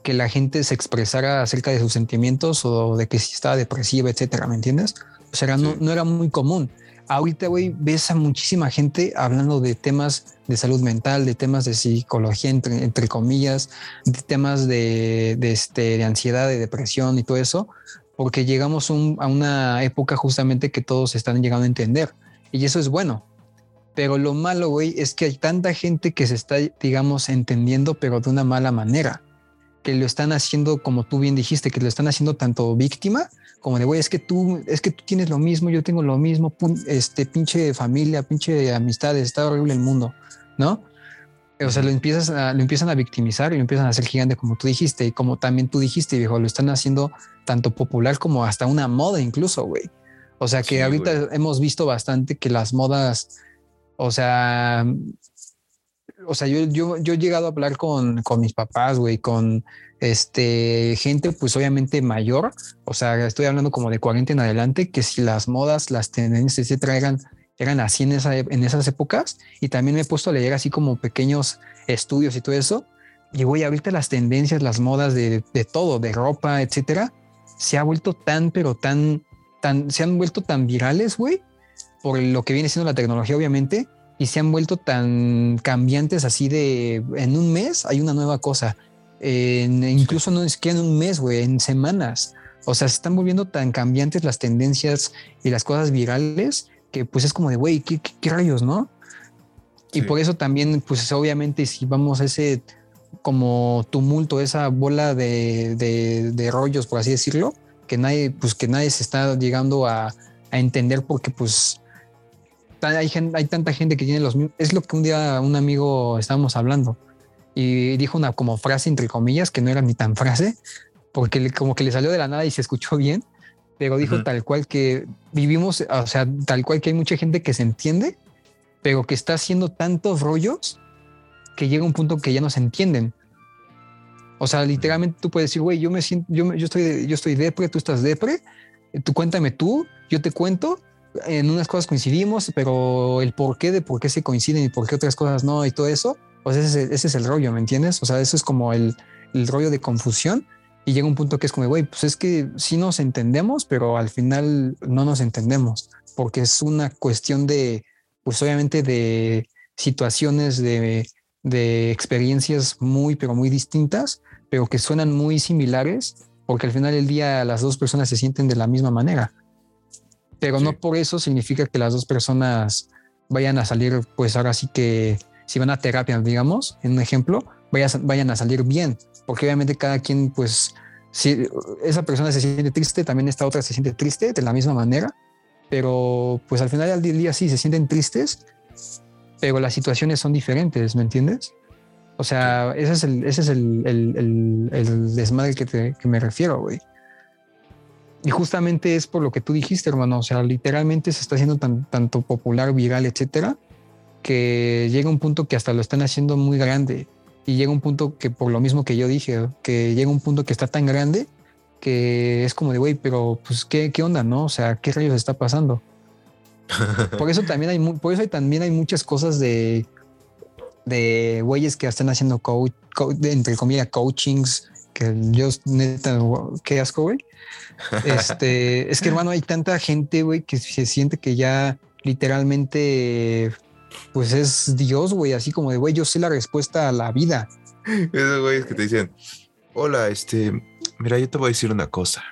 Speaker 2: que la gente se expresara acerca de sus sentimientos o de que si estaba depresiva, etcétera, ¿me entiendes? O sea, no, no, era muy común. Ahorita, güey, ves a muchísima gente hablando de temas de salud mental, de temas de psicología, entre, entre comillas, de temas de, de, este, de ansiedad, de depresión y todo eso, porque llegamos a una época justamente que todos están llegando a entender. Y eso es bueno. Pero lo malo, güey, es que hay tanta gente que se está, digamos, entendiendo, pero de una mala manera que lo están haciendo, como tú bien dijiste, que lo están haciendo tanto víctima como de, güey, es que tú, es que tú tienes lo mismo, yo tengo lo mismo, este pinche familia, pinche amistades, está horrible el mundo, ¿no? O sea, lo, empiezas a, lo empiezan a victimizar y lo empiezan a hacer gigante, como tú dijiste, y como también tú dijiste, viejo, lo están haciendo tanto popular como hasta una moda incluso, güey. O sea, que ahorita hemos visto bastante que las modas, o sea, o sea, yo, yo, yo he llegado a hablar con, con mis papás, güey, con este, gente, pues obviamente mayor, o sea, estoy hablando como de 40 en adelante, que si las modas, las tendencias, etcétera, eran, eran así en, esa, en esas épocas, y también me he puesto a leer así como pequeños estudios y todo eso, y güey, ahorita las tendencias, las modas de, de todo, de ropa, etcétera, se ha vuelto tan, pero tan, tan, se han vuelto tan virales, güey, por lo que viene siendo la tecnología, obviamente, y se han vuelto tan cambiantes así de en un mes hay una nueva cosa. incluso no es que en un mes, güey, en semanas. O sea, se están volviendo tan cambiantes las tendencias y las cosas virales que pues es como de, güey, ¿qué, rayos, no? Y por eso también, pues obviamente si vamos a ese como tumulto, esa bola de, de, rollos, por así decirlo, que nadie, pues que nadie se está llegando a, a entender porque pues hay, hay tanta gente que tiene los mismos. Es lo que un día un amigo estábamos hablando y dijo una como frase entre comillas que no era ni tan frase porque como que le salió de la nada y se escuchó bien, pero dijo tal cual que vivimos, o sea, tal cual que hay mucha gente que se entiende, pero que está haciendo tantos rollos que llega un punto que ya no se entienden. O sea, literalmente tú puedes decir, güey, yo me siento, yo, yo estoy, yo estoy depre, tú estás depre, tú cuéntame tú, yo te cuento, en unas cosas coincidimos, pero el por qué de por qué se coinciden y por qué otras cosas no y todo eso, pues ese, ese es el rollo, ¿me entiendes? O sea, eso es como el, rollo de confusión y llega un punto que es como, güey, pues es que sí nos entendemos, pero al final no nos entendemos, porque es una cuestión de, pues obviamente de situaciones, de experiencias muy, pero muy distintas, pero que suenan muy similares, porque al final del día las dos personas se sienten de la misma manera. Pero no por eso significa que las dos personas vayan a salir, pues ahora sí que si van a terapia, digamos, en un ejemplo, vayan, vayan a salir bien, porque obviamente cada quien, pues, si esa persona se siente triste, también esta otra se siente triste de la misma manera, pero pues al final del día sí se sienten tristes, pero las situaciones son diferentes, ¿me entiendes? O sea, ese es el, ese es el, el, el, desmadre que, te, que me refiero, güey. Y justamente es por lo que tú dijiste, hermano. O sea, literalmente se está haciendo tan, tanto popular, viral, etcétera, que llega un punto que hasta lo están haciendo muy grande y llega un punto que por lo mismo que yo dije, que llega un punto que está tan grande que es como de, güey, pero pues ¿qué, qué onda, ¿no? O sea, ¿qué rayos está pasando? por eso también hay, por eso también hay muchas cosas de, de güeyes que están haciendo coach, entre comillas, coachings, que yo neta, qué asco, güey. Este, es que hermano, hay tanta gente, güey, que se siente que ya literalmente pues es Dios, güey, así como de, güey, yo sé la respuesta a la vida.
Speaker 1: Esos güeyes que te dicen, hola, este, mira, yo te voy a decir una cosa.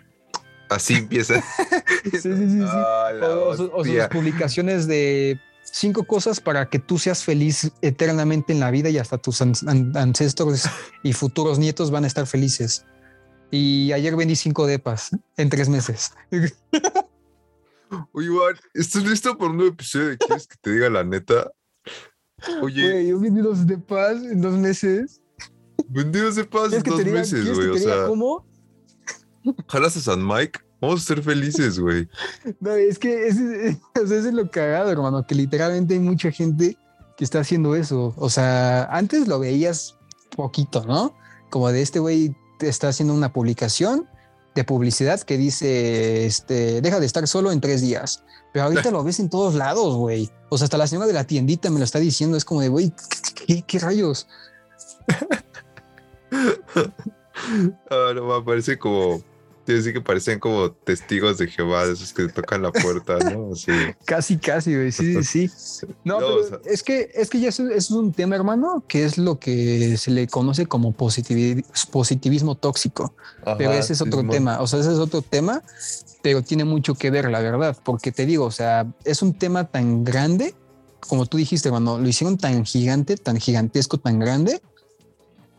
Speaker 1: Así empieza.
Speaker 2: sí, sí, sí. o, sus publicaciones de cinco cosas para que tú seas feliz eternamente en la vida y hasta tus ancestros y futuros nietos van a estar felices. Y ayer vendí cinco depas en tres meses.
Speaker 1: Oye, Iván, ¿estás listo por un nuevo episodio ¿Quieres que te diga la neta?
Speaker 2: Oye. yo vendí dos de paz en dos meses.
Speaker 1: Vendí dos de paz en dos meses, güey. O sea. ¿Cómo? Jalas a San Mike. Vamos a ser felices, güey.
Speaker 2: No, es que ese, es lo cagado, hermano, que literalmente hay mucha gente que está haciendo eso. O sea, antes lo veías poquito, ¿no? Como de este güey está haciendo una publicación de publicidad que dice, este, deja de estar solo en tres días. Pero ahorita lo ves en todos lados, güey. O sea, hasta la señora de la tiendita me lo está diciendo. Es como de, güey, ¿qué, rayos?
Speaker 1: ah, no, me parece como decir que parecen como testigos de Jehová, de esos que tocan la puerta, ¿no? Sí.
Speaker 2: casi, casi, güey. Sí, sí, sí. No, pero es que es que ya es, un tema, hermano, que es lo que se le conoce como positivismo, tóxico. pero ese es otro tema. O sea, ese es otro tema, pero tiene mucho que ver, la verdad, porque te digo, o sea, es un tema tan grande, como tú dijiste, hermano, lo hicieron tan gigante, tan gigantesco, tan grande,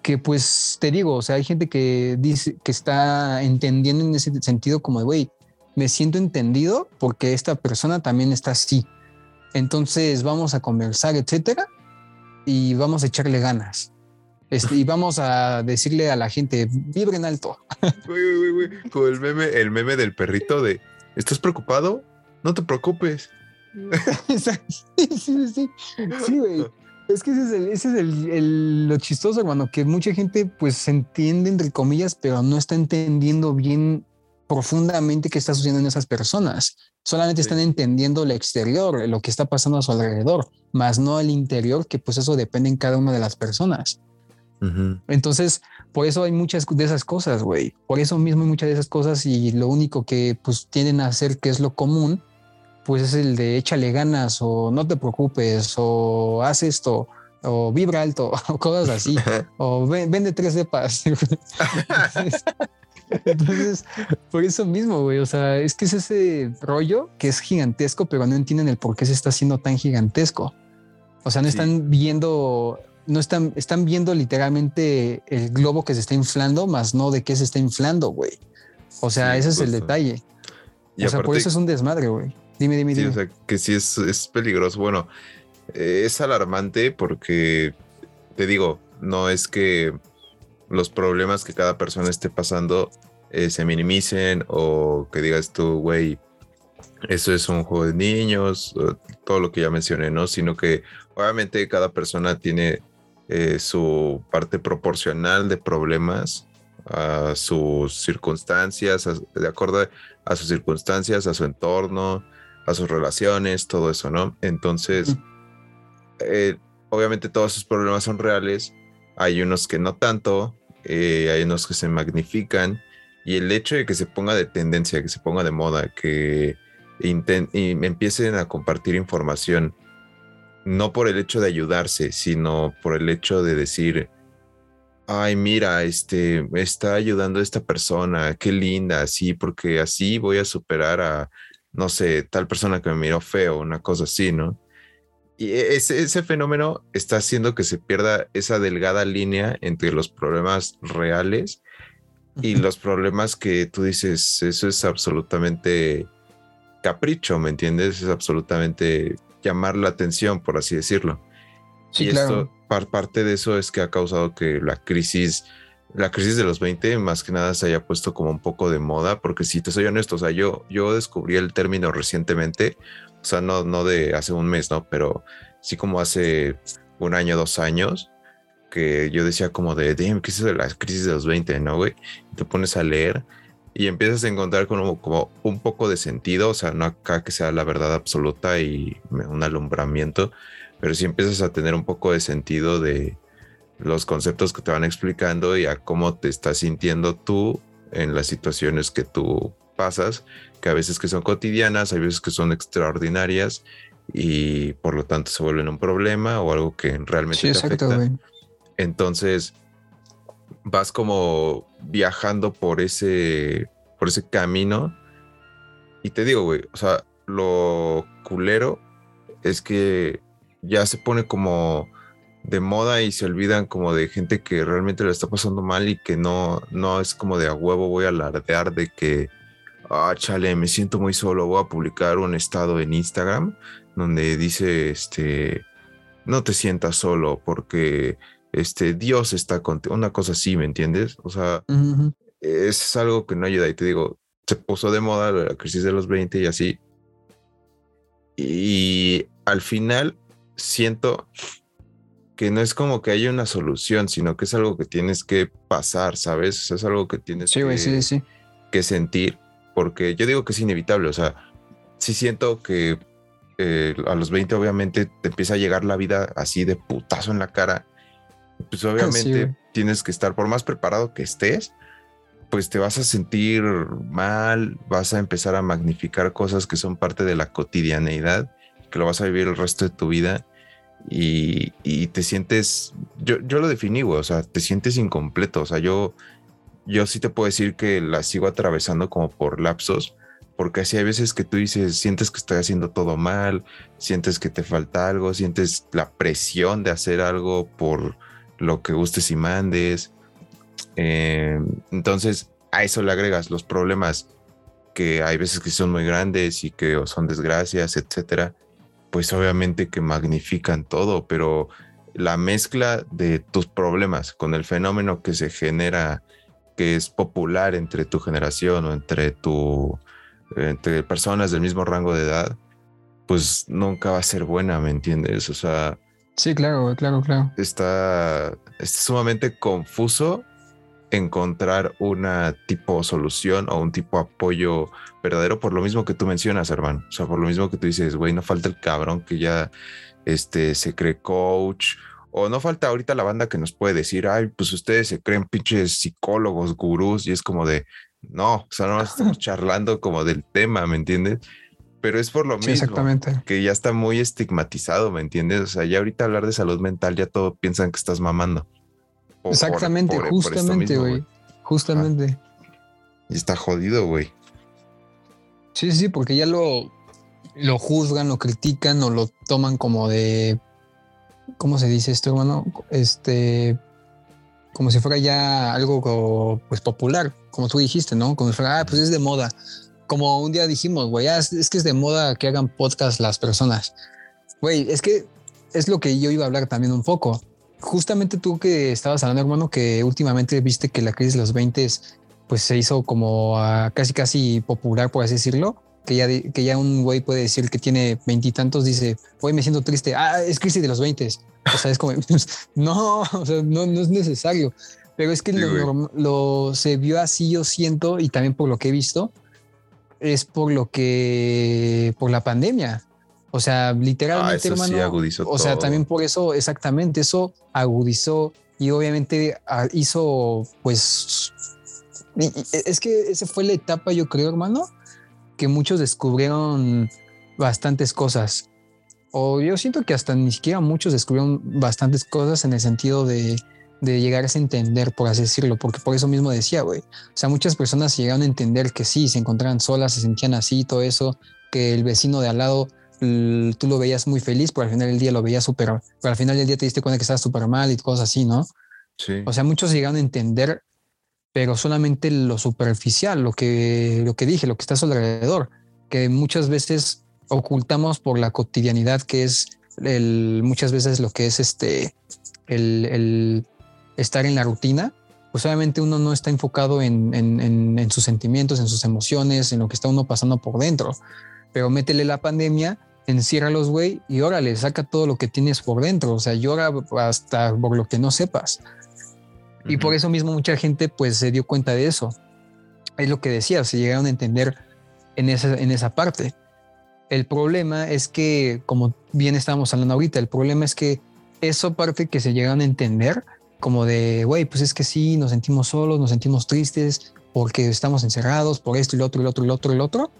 Speaker 2: que pues te digo, o sea, hay gente que dice que está entendiendo en ese sentido como de, güey, me siento entendido porque esta persona también está así. Entonces vamos a conversar, etcétera, y vamos a echarle ganas. Este, y vamos a decirle a la gente, vibren alto.
Speaker 1: Como el meme, el meme del perrito de, ¿estás preocupado? No te preocupes.
Speaker 2: sí, sí, sí. Sí, güey. Es que ese es, el, lo chistoso, hermano, que mucha gente pues se entiende entre comillas, pero no está entendiendo bien profundamente qué está sucediendo en esas personas. Solamente están entendiendo el exterior, lo que está pasando a su alrededor, más no el interior, que pues eso depende en cada una de las personas. Entonces, por eso hay muchas de esas cosas, güey. Por eso mismo hay muchas de esas cosas y lo único que pues tienden a hacer que es lo común pues es el de échale ganas o no te preocupes o haz esto o vibra alto o cosas así o vende tres de paz. Entonces, por eso mismo, güey, o sea, es que es ese rollo que es gigantesco, pero no entienden el por qué se está haciendo tan gigantesco. O sea, no están viendo, no están, están viendo literalmente el globo que se está inflando, más no de qué se está inflando, güey. O sea, ese es el detalle. o sea, por eso es un desmadre, güey. Dime, dime, dime.
Speaker 1: O sea, que sí es, es peligroso. Bueno, es alarmante porque, te digo, no es que los problemas que cada persona esté pasando eh, se minimicen o que digas tú, güey, eso es un juego de niños, todo lo que ya mencioné, ¿no? Sino que obviamente cada persona tiene eh, su parte proporcional de problemas a sus circunstancias, de acuerdo a sus circunstancias, a su entorno, a sus relaciones, todo eso, ¿no? Entonces, eh, obviamente todos esos problemas son reales, hay unos que no tanto, eh, hay unos que se magnifican. Y el hecho de que se ponga de tendencia, que se ponga de moda, que y empiecen a compartir información, no por el hecho de ayudarse, sino por el hecho de decir, ay, mira, este, me está ayudando esta persona, qué linda, así, porque así voy a superar a, no sé, tal persona que me miró feo, una cosa así, ¿no? Y e, ese, ese fenómeno está haciendo que se pierda esa delgada línea entre los problemas reales y los problemas que tú dices, eso es absolutamente capricho, ¿me entiendes? Es absolutamente llamar la atención, por así decirlo. y esto, parte de eso es que ha causado que la crisis, la crisis de los 20 más que nada se haya puesto como un poco de moda, porque si te soy honesto, o sea, yo, yo descubrí el término recientemente, o sea, no, no de hace un mes, ¿no? Pero sí como hace un año, dos años, que yo decía como de, damn, ¿qué es de la crisis de los 20, no, güey? Te pones a leer y empiezas a encontrar como, como un poco de sentido, o sea, no acá que sea la verdad absoluta y un alumbramiento, pero sí empiezas a tener un poco de sentido de los conceptos que te van explicando y a cómo te estás sintiendo tú en las situaciones que tú pasas, que a veces que son cotidianas, hay veces que son extraordinarias y por lo tanto se vuelven un problema o algo que realmente te afecta. Entonces, vas como viajando por ese, por ese camino. Y te digo, güey, o sea, lo culero es que ya se pone como de moda y se olvidan como de gente que realmente lo está pasando mal y que no, no es como de a huevo voy a alardear de que, ah, chale, me siento muy solo, voy a publicar un estado en Instagram donde dice, este, no te sientas solo porque este, Dios está contigo, una cosa así, ¿me entiendes? O sea, es algo que no ayuda y te digo, se puso de moda la crisis de los 20 y así. Y al final siento que no es como que haya una solución, sino que es algo que tienes que pasar, ¿sabes? es algo que tienes que, que sentir, porque yo digo que es inevitable, o sea, sí siento que eh, a los 20 obviamente te empieza a llegar la vida así de putazo en la cara pues obviamente tienes que estar, por más preparado que estés, pues te vas a sentir mal, vas a empezar a magnificar cosas que son parte de la cotidianeidad, que lo vas a vivir el resto de tu vida y, te sientes, yo, yo lo definí, o sea, te sientes incompleto, o sea, yo, yo sí te puedo decir que la sigo atravesando como por lapsos, porque así hay veces que tú dices, sientes que estoy haciendo todo mal, sientes que te falta algo, sientes la presión de hacer algo por lo que gustes y mandes. Eh, entonces, a eso le agregas los problemas que hay veces que son muy grandes y que son desgracias, etcétera, pues obviamente que magnifican todo, pero la mezcla de tus problemas con el fenómeno que se genera, que es popular entre tu generación o entre tu entre personas del mismo rango de edad, pues nunca va a ser buena, ¿me entiendes? O sea,
Speaker 2: Sí, claro, claro, claro.
Speaker 1: Está, sumamente confuso encontrar una tipo solución o un tipo apoyo verdadero por lo mismo que tú mencionas, hermano. O sea, por lo mismo que tú dices, güey, no falta el cabrón que ya este, se cree coach o no falta ahorita la banda que nos puede decir, ay, pues ustedes se creen pinches psicólogos, gurús y es como de, no, o sea, no estamos charlando como del tema, ¿me entiendes? pero es por lo mismo.
Speaker 2: exactamente.
Speaker 1: Que ya está muy estigmatizado, ¿me entiendes? O sea, ya ahorita hablar de salud mental, ya todo piensan que estás mamando.
Speaker 2: Exactamente, justamente, güey. Justamente.
Speaker 1: y está jodido, güey.
Speaker 2: Sí, sí, porque ya lo, lo juzgan, lo critican o lo toman como de. ¿Cómo se dice esto, hermano? Este. Como si fuera ya algo pues popular, como tú dijiste, ¿no? Como si fuera, ah, pues es de moda. Como un día dijimos, güey, ah, es, que es de moda que hagan podcast las personas. Güey, es que es lo que yo iba a hablar también un poco. Justamente tú que estabas hablando, hermano, que últimamente viste que la crisis de los 20 pues se hizo como casi casi popular, por así decirlo que ya, que ya un güey puede decir que tiene veintitantos, dice, hoy me siento triste, ah, es crisis de los veintes. O sea, es como, no, o sea, no, no es necesario. Pero es que lo, lo, se vio así, yo siento, y también por lo que he visto, es por lo que, por la pandemia. O sea, literalmente,
Speaker 1: ah,
Speaker 2: hermano.
Speaker 1: agudizó
Speaker 2: o sea, también por eso, exactamente, eso agudizó y obviamente ah, hizo, pues, es que esa fue la etapa, yo creo, hermano, que muchos descubrieron bastantes cosas. O yo siento que hasta ni siquiera muchos descubrieron bastantes cosas en el sentido de, de llegarse a entender, por así decirlo, porque por eso mismo decía, güey. O sea, muchas personas llegaron a entender que sí, se encontraban solas, se sentían así, todo eso, que el vecino de al lado tú lo veías muy feliz, pero al final del día lo veías súper, pero al final del día te diste cuenta que estabas súper mal y cosas así, ¿no?
Speaker 1: Sí.
Speaker 2: O sea, muchos llegaron a entender pero solamente lo superficial, lo que, lo que dije, lo que está a su alrededor, que muchas veces ocultamos por la cotidianidad, que es el, muchas veces lo que es este, el, estar en la rutina, pues obviamente uno no está enfocado en, en, sus sentimientos, en sus emociones, en lo que está uno pasando por dentro, pero métele la pandemia enciérralos, güey, y órale, saca todo lo que tienes por dentro. O sea, llora hasta por lo que no sepas. Y por eso mismo mucha gente pues se dio cuenta de eso. Es lo que decía, se llegaron a entender en esa, en esa parte. El problema es que, como bien estábamos hablando ahorita, el problema es que eso parte que se llegaron a entender, como de, güey, pues es que sí, nos sentimos solos, nos sentimos tristes porque estamos encerrados por esto y lo otro y lo otro y lo otro y lo otro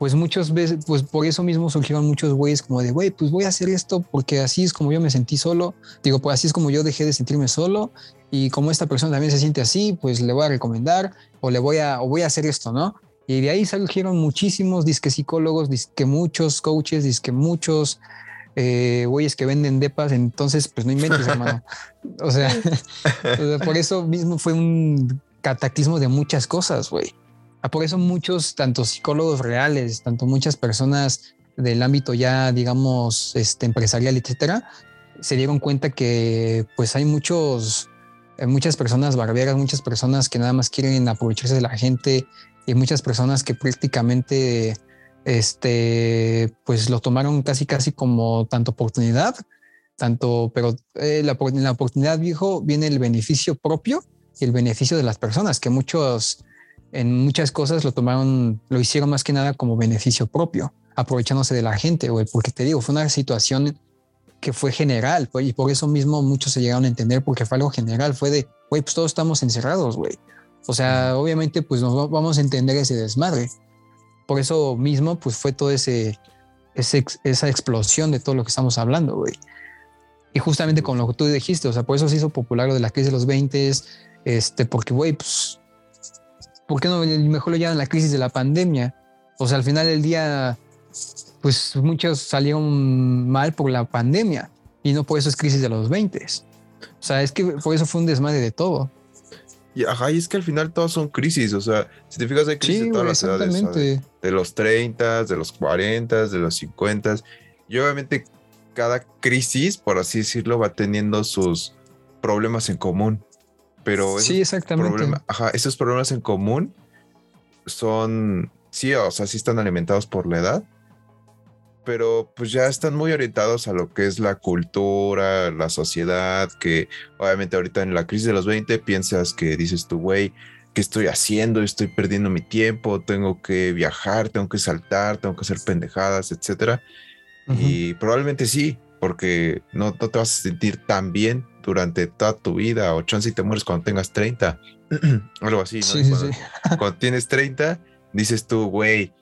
Speaker 2: pues muchas veces, pues por eso mismo surgieron muchos güeyes como de, güey, pues voy a hacer esto porque así es como yo me sentí solo. Digo, pues así es como yo dejé de sentirme solo y como esta persona también se siente así, pues le voy a recomendar o le voy a, o voy a hacer esto, ¿no? Y de ahí surgieron muchísimos disque psicólogos, disque muchos coaches, disque muchos eh, güeyes que venden depas. Entonces, pues no inventes, hermano. O sea, por eso mismo fue un cataclismo de muchas cosas, güey. Ah, por eso muchos, tanto psicólogos reales, tanto muchas personas del ámbito ya, digamos, este, empresarial, etcétera, se dieron cuenta que pues hay muchos, eh, muchas personas barberas, muchas personas que nada más quieren aprovecharse de la gente y muchas personas que prácticamente este, pues lo tomaron casi, casi como tanto oportunidad, tanto, pero eh, la, la oportunidad viejo viene el beneficio propio y el beneficio de las personas, que muchos en muchas cosas lo tomaron, lo hicieron más que nada como beneficio propio, aprovechándose de la gente, güey, porque te digo, fue una situación que fue general, pues, y por eso mismo muchos se llegaron a entender, porque fue algo general, fue de, güey, pues todos estamos encerrados, güey. O sea, obviamente, pues nos vamos a entender ese desmadre. Por eso mismo, pues fue todo ese, ese esa explosión de todo lo que estamos hablando, güey. Y justamente con lo que tú dijiste, o sea, por eso se hizo popular lo de la crisis de los 20, este, porque, güey, pues ¿por qué no mejor lo llaman la crisis de la pandemia? O sea, al final del día, pues muchos salieron mal por la pandemia y no por eso es crisis de los 20. O sea, es que por eso fue un desmadre de todo.
Speaker 1: Y, ajá, y es que al final todas son crisis, o sea, si te fijas hay crisis de todas las edades, de, de, los 30, de los 40, de los 50, y obviamente cada crisis, por así decirlo, va teniendo sus problemas en común. Pero
Speaker 2: sí, exactamente.
Speaker 1: ajá, esos problemas en común son, sí, o sea, sí están alimentados por la edad, pero pues ya están muy orientados a lo que es la cultura, la sociedad, que obviamente ahorita en la crisis de los 20 piensas que dices tú, güey, ¿qué estoy haciendo? Estoy perdiendo mi tiempo, tengo que viajar, tengo que saltar, tengo que hacer pendejadas, etcétera. Y probablemente sí, porque no, no, te vas a sentir tan bien durante toda tu vida, o chance y te mueres cuando tengas 30, algo así, ¿no?
Speaker 2: Sí,
Speaker 1: cuando,
Speaker 2: sí,
Speaker 1: cuando, tienes 30, dices tú, güey,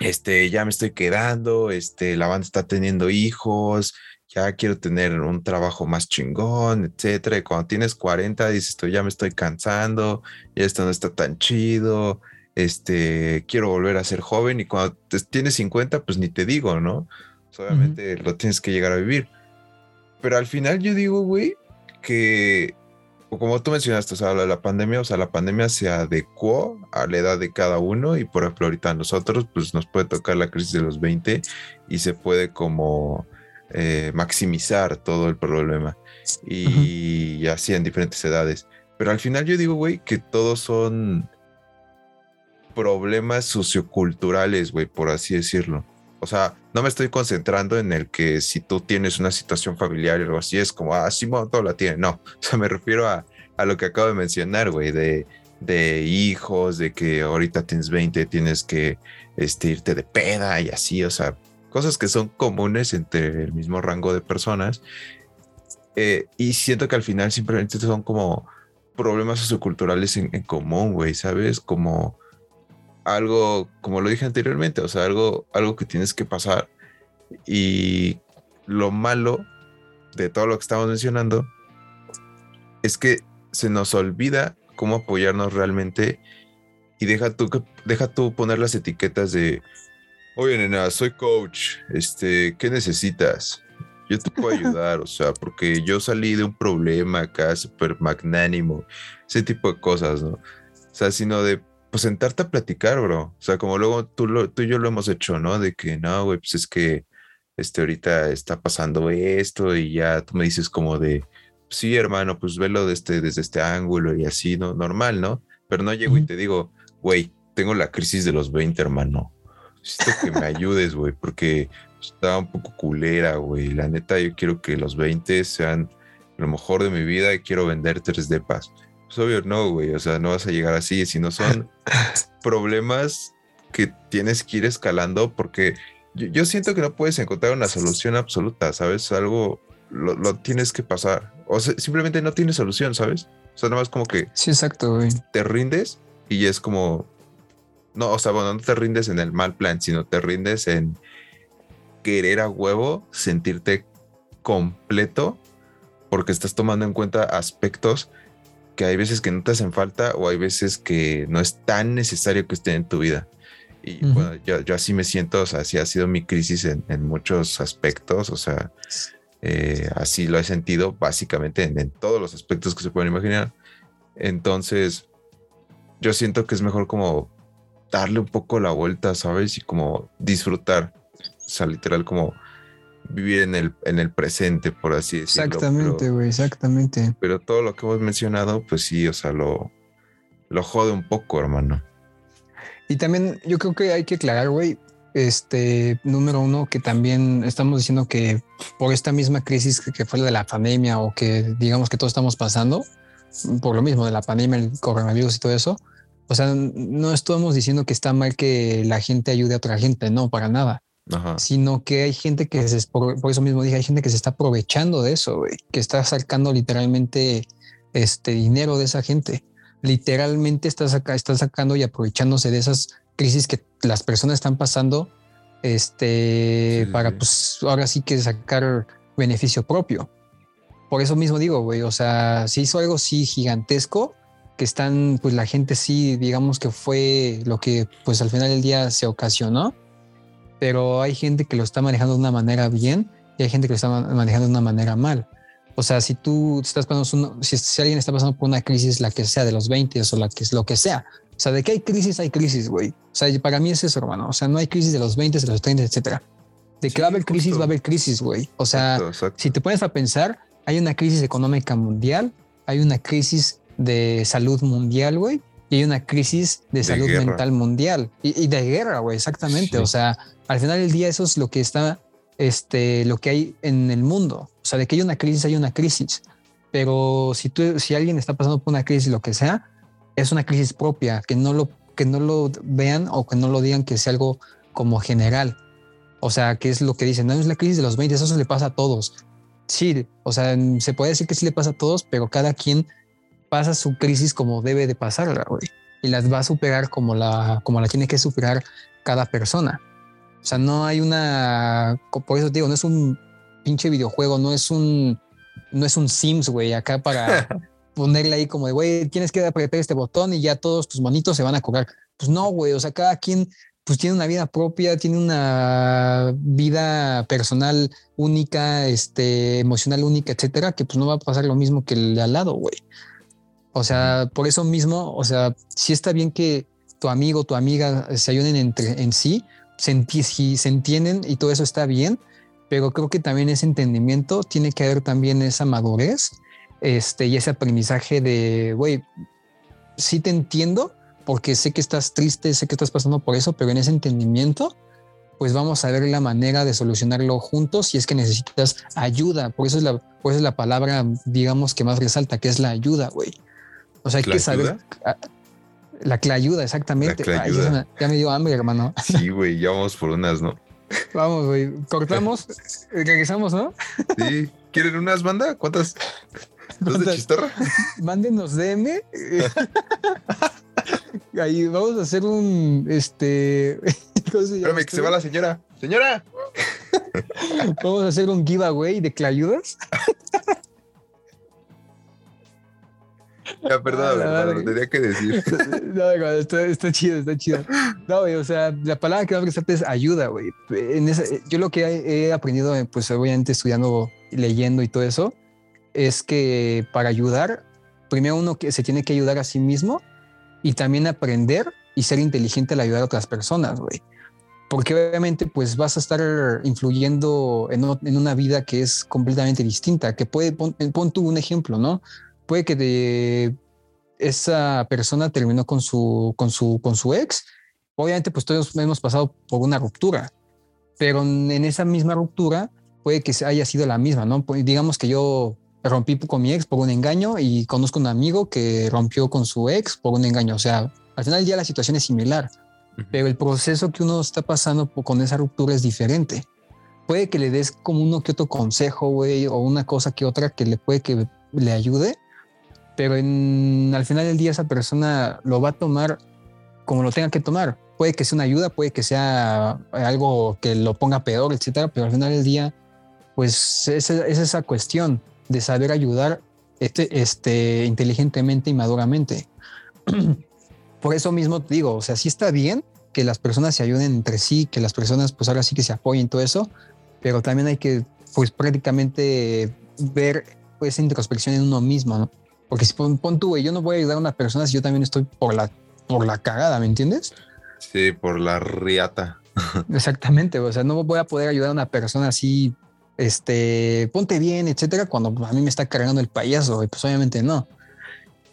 Speaker 1: este, ya me estoy quedando, este, la banda está teniendo hijos, ya quiero tener un trabajo más chingón, etcétera. Y cuando tienes 40 dices, tú ya me estoy cansando, ya esto no está tan chido, este, quiero volver a ser joven. Y cuando tienes 50, pues ni te digo, ¿no? Pues, obviamente lo tienes que llegar a vivir. Pero al final yo digo, güey, que como tú mencionaste, o sea, la, pandemia, o sea, la pandemia se adecuó a la edad de cada uno y por ejemplo ahorita a nosotros, pues nos puede tocar la crisis de los 20 y se puede como eh, maximizar todo el problema y, así en diferentes edades. Pero al final yo digo, güey, que todos son problemas socioculturales, güey, por así decirlo. O sea, no me estoy concentrando en el que si tú tienes una situación familiar o algo así, es como, ah, Simón, todo la tiene. No, o sea, me refiero a, a lo que acabo de mencionar, güey, de, de hijos, de que ahorita tienes 20, tienes que este, irte de peda y así, o sea, cosas que son comunes entre el mismo rango de personas. Eh, y siento que al final simplemente son como problemas socioculturales en, en común, güey, ¿sabes? Como algo, como lo dije anteriormente, o sea, algo, algo que tienes que pasar. Y lo malo de todo lo que estamos mencionando es que se nos olvida cómo apoyarnos realmente y deja tú, deja tú poner las etiquetas de, oye nena, soy coach, este, ¿qué necesitas? Yo te puedo ayudar, o sea, porque yo salí de un problema acá súper magnánimo, ese tipo de cosas, ¿no? O sea, sino de pues sentarte a platicar, bro. O sea, como luego tú, lo, tú y yo lo hemos hecho, ¿no? De que no, güey, pues es que este, ahorita está pasando esto y ya tú me dices como de, sí, hermano, pues velo desde, desde este ángulo y así, ¿no? Normal, ¿no? Pero no llego y te digo, güey, tengo la crisis de los 20, hermano. Necesito que me ayudes, güey, porque está un poco culera, güey. La neta, yo quiero que los 20 sean lo mejor de mi vida y quiero vender tres depas. Pues obvio no, güey, o sea, no vas a llegar así, sino son problemas que tienes que ir escalando porque yo, siento que no puedes encontrar una solución absoluta, ¿sabes? Algo lo, tienes que pasar. O sea, simplemente no tiene solución, ¿sabes? O sea, nada más como que...
Speaker 2: Sí, exacto, güey.
Speaker 1: Te rindes y es como... No, o sea, bueno, no te rindes en el mal plan, sino te rindes en querer a huevo sentirte completo porque estás tomando en cuenta aspectos que hay veces que no te hacen falta o hay veces que no es tan necesario que estén en tu vida. Y bueno, yo, yo, así me siento, o sea, así ha sido mi crisis en, en muchos aspectos, o sea, eh, así lo he sentido básicamente en, en, todos los aspectos que se pueden imaginar. Entonces, yo siento que es mejor como darle un poco la vuelta, ¿sabes? Y como disfrutar, o sea, literal como vivir en el, en el presente, por así decirlo.
Speaker 2: Exactamente, güey, exactamente.
Speaker 1: Pero todo lo que hemos mencionado, pues sí, o sea, lo, lo jode un poco, hermano.
Speaker 2: Y también yo creo que hay que aclarar, güey, este, número uno, que también estamos diciendo que por esta misma crisis que fue la de la pandemia o que digamos que todos estamos pasando, por lo mismo de la pandemia, el coronavirus y todo eso, o sea, no estamos diciendo que está mal que la gente ayude a otra gente, no, para nada sino que hay gente que se, por, eso mismo dije, hay gente que se está aprovechando de eso, que está sacando literalmente este dinero de esa gente. Literalmente está, está sacando y aprovechándose de esas crisis que las personas están pasando este, para pues ahora sí que sacar beneficio propio. Por eso mismo digo, güey, o sea, se hizo algo sí gigantesco, que están, pues la gente sí, digamos que fue lo que pues al final del día se ocasionó, pero hay gente que lo está manejando de una manera bien y hay gente que lo está manejando de una manera mal. O sea, si tú estás pasando, si, si, alguien está pasando por una crisis, la que sea de los 20 o la que es lo que sea, o sea, de que hay crisis, hay crisis, güey. O sea, para mí es eso, hermano. O sea, no hay crisis de los 20, de los 30, etcétera. De que va a haber crisis, va a haber crisis, güey. O sea, si te pones a pensar, hay una crisis económica mundial, hay una crisis de salud mundial, güey, y hay una crisis de, salud mental mundial y, de guerra, güey, exactamente. O sea, al final del día eso es lo que está, este, lo que hay en el mundo. O sea, de que hay una crisis, hay una crisis. Pero si tú, si alguien está pasando por una crisis, lo que sea, es una crisis propia, que no lo, que no lo vean o que no lo digan que sea algo como general. O sea, que es lo que dicen, no es la crisis de los 20, eso se le pasa a todos. Sí, o sea, se puede decir que sí le pasa a todos, pero cada quien pasa su crisis como debe de pasarla, güey. Y las va a superar como la, como la tiene que superar cada persona. O sea, no hay una, por eso te digo, no es un pinche videojuego, no es un, no es un Sims, güey, acá para ponerle ahí como de, güey, tienes que apretar este botón y ya todos tus monitos se van a curar. Pues no, güey, o sea, cada quien pues tiene una vida propia, tiene una vida personal única, este, emocional única, etcétera, que pues no va a pasar lo mismo que el de al lado, güey. O sea, por eso mismo, o sea, sí está bien que tu amigo, tu amiga se ayuden entre en sí, se, se entienden y todo eso está bien, pero creo que también ese entendimiento tiene que haber también esa madurez, este, y ese aprendizaje de, güey, sí te entiendo, porque sé que estás triste, sé que estás pasando por eso, pero en ese entendimiento, pues vamos a ver la manera de solucionarlo juntos si es que necesitas ayuda. Por eso es la, por eso es la palabra, digamos, que más resalta, que es la ayuda, güey. O sea, hay que saber. La que ayuda, exactamente. ya, me, dio hambre, hermano.
Speaker 1: Sí, güey, ya vamos por unas, ¿no?
Speaker 2: Vamos, güey. Cortamos, regresamos, ¿no?
Speaker 1: Sí. ¿Quieren unas, banda? ¿Cuántas? ¿Dos de chistorra?
Speaker 2: Mándenos DM. Ahí vamos a hacer un este.
Speaker 1: Espérame, que se va la señora. ¡Señora!
Speaker 2: vamos a hacer un giveaway de clayudas.
Speaker 1: Ya, perdón, lo tenía que decir.
Speaker 2: No, está, está, chido, está chido. No, güey, o sea, la palabra que va a presentarte es ayuda, güey. En yo lo que he aprendido, pues obviamente estudiando, leyendo y todo eso, es que para ayudar, primero uno que se tiene que ayudar a sí mismo y también aprender y ser inteligente al ayudar a otras personas, güey. Porque obviamente pues vas a estar influyendo en, una vida que es completamente distinta, que puede, pon, tú un ejemplo, ¿no? Puede que de esa persona terminó con su, con su, con su ex, obviamente pues todos hemos pasado por una ruptura, pero en esa misma ruptura puede que haya sido la misma, ¿no? Pues, digamos que yo rompí con mi ex por un engaño y conozco un amigo que rompió con su ex por un engaño. O sea, al final día la situación es similar, pero el proceso que uno está pasando con esa ruptura es diferente. Puede que le des como uno que otro consejo, güey, o una cosa que otra que le puede que le ayude, pero en, al final del día esa persona lo va a tomar como lo tenga que tomar. Puede que sea una ayuda, puede que sea algo que lo ponga peor, etcétera, pero al final del día, pues es, es esa cuestión de saber ayudar este, este, inteligentemente y maduramente. Por eso mismo te digo, o sea, sí está bien que las personas se ayuden entre sí, que las personas pues ahora sí que se apoyen todo eso, pero también hay que pues prácticamente ver pues, esa introspección en uno mismo, ¿no? Porque si pon, tú, güey, yo no voy a ayudar a una persona si yo también estoy por la, por la cagada, ¿me entiendes?
Speaker 1: Sí, por la riata.
Speaker 2: Exactamente, o sea, no voy a poder ayudar a una persona así este, ponte bien, etcétera, cuando a mí me está cargando el payaso, pues obviamente no.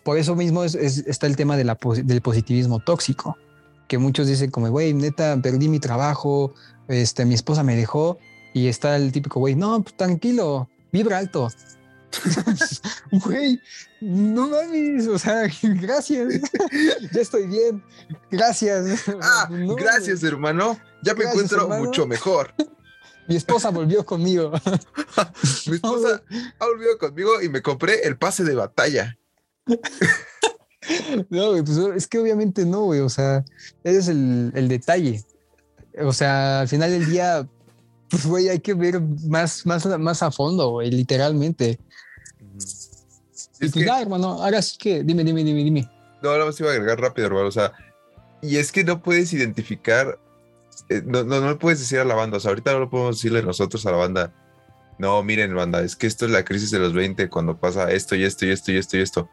Speaker 2: Por eso mismo es, está el tema de la, del positivismo tóxico, que muchos dicen como, güey, neta, perdí mi trabajo, este, mi esposa me dejó, y está el típico, güey, no, pues tranquilo, vibra alto. Güey, no mames, o sea, gracias. ya estoy bien. Gracias.
Speaker 1: Ah, gracias, hermano. Ya me encuentro mucho mejor.
Speaker 2: Mi esposa volvió conmigo.
Speaker 1: Mi esposa ha volvido conmigo y me compré el pase de batalla.
Speaker 2: no, güey, pues es que obviamente no, güey. O sea, ese es el, detalle. O sea, al final del día, pues, güey, hay que ver más, más, más a fondo, güey, literalmente. y pues ya, hermano, ahora sí que, dime, dime, dime, dime.
Speaker 1: No, ahora más iba a agregar rápido, hermano. O sea, y es que no puedes identificar eh, no, no, no puedes decir a la banda, o sea, ahorita no lo podemos decirle nosotros a la banda, no, miren, banda, es que esto es la crisis de los 20 cuando pasa esto y esto y esto y esto y esto.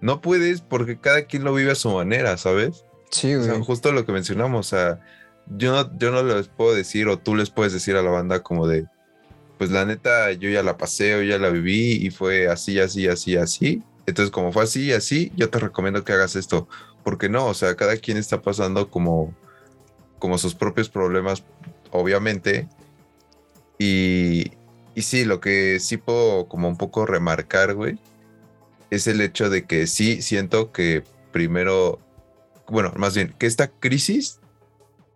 Speaker 1: No puedes porque cada quien lo vive a su manera, ¿sabes?
Speaker 2: Sí,
Speaker 1: güey. O sea, justo lo que mencionamos, o sea, yo no, yo no les puedo decir o tú les puedes decir a la banda como de, pues la neta, yo ya la pasé o ya la viví y fue así, así, así, así. Entonces, como fue así, así, yo te recomiendo que hagas esto. Porque no, o sea, cada quien está pasando como como sus propios problemas, obviamente. Y, y sí, lo que sí puedo como un poco remarcar, güey, es el hecho de que sí siento que primero, bueno, más bien, que esta crisis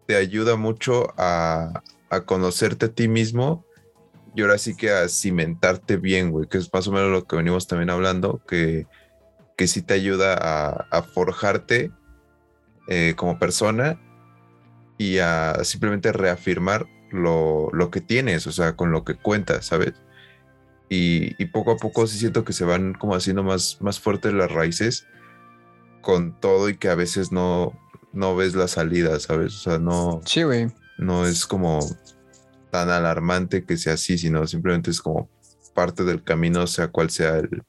Speaker 1: te ayuda mucho a, a conocerte a ti mismo y ahora sí que a cimentarte bien, güey, que es más o menos lo que venimos también hablando, que, que sí te ayuda a, forjarte eh, como persona y a simplemente reafirmar lo, lo que tienes, o sea, con lo que cuentas, ¿sabes? Y, y, poco a poco sí siento que se van como haciendo más, más fuertes las raíces con todo y que a veces no, no ves la salida, ¿sabes? O sea, no,
Speaker 2: sí, güey.
Speaker 1: no es como tan alarmante que sea así, sino simplemente es como parte del camino, sea cual sea el,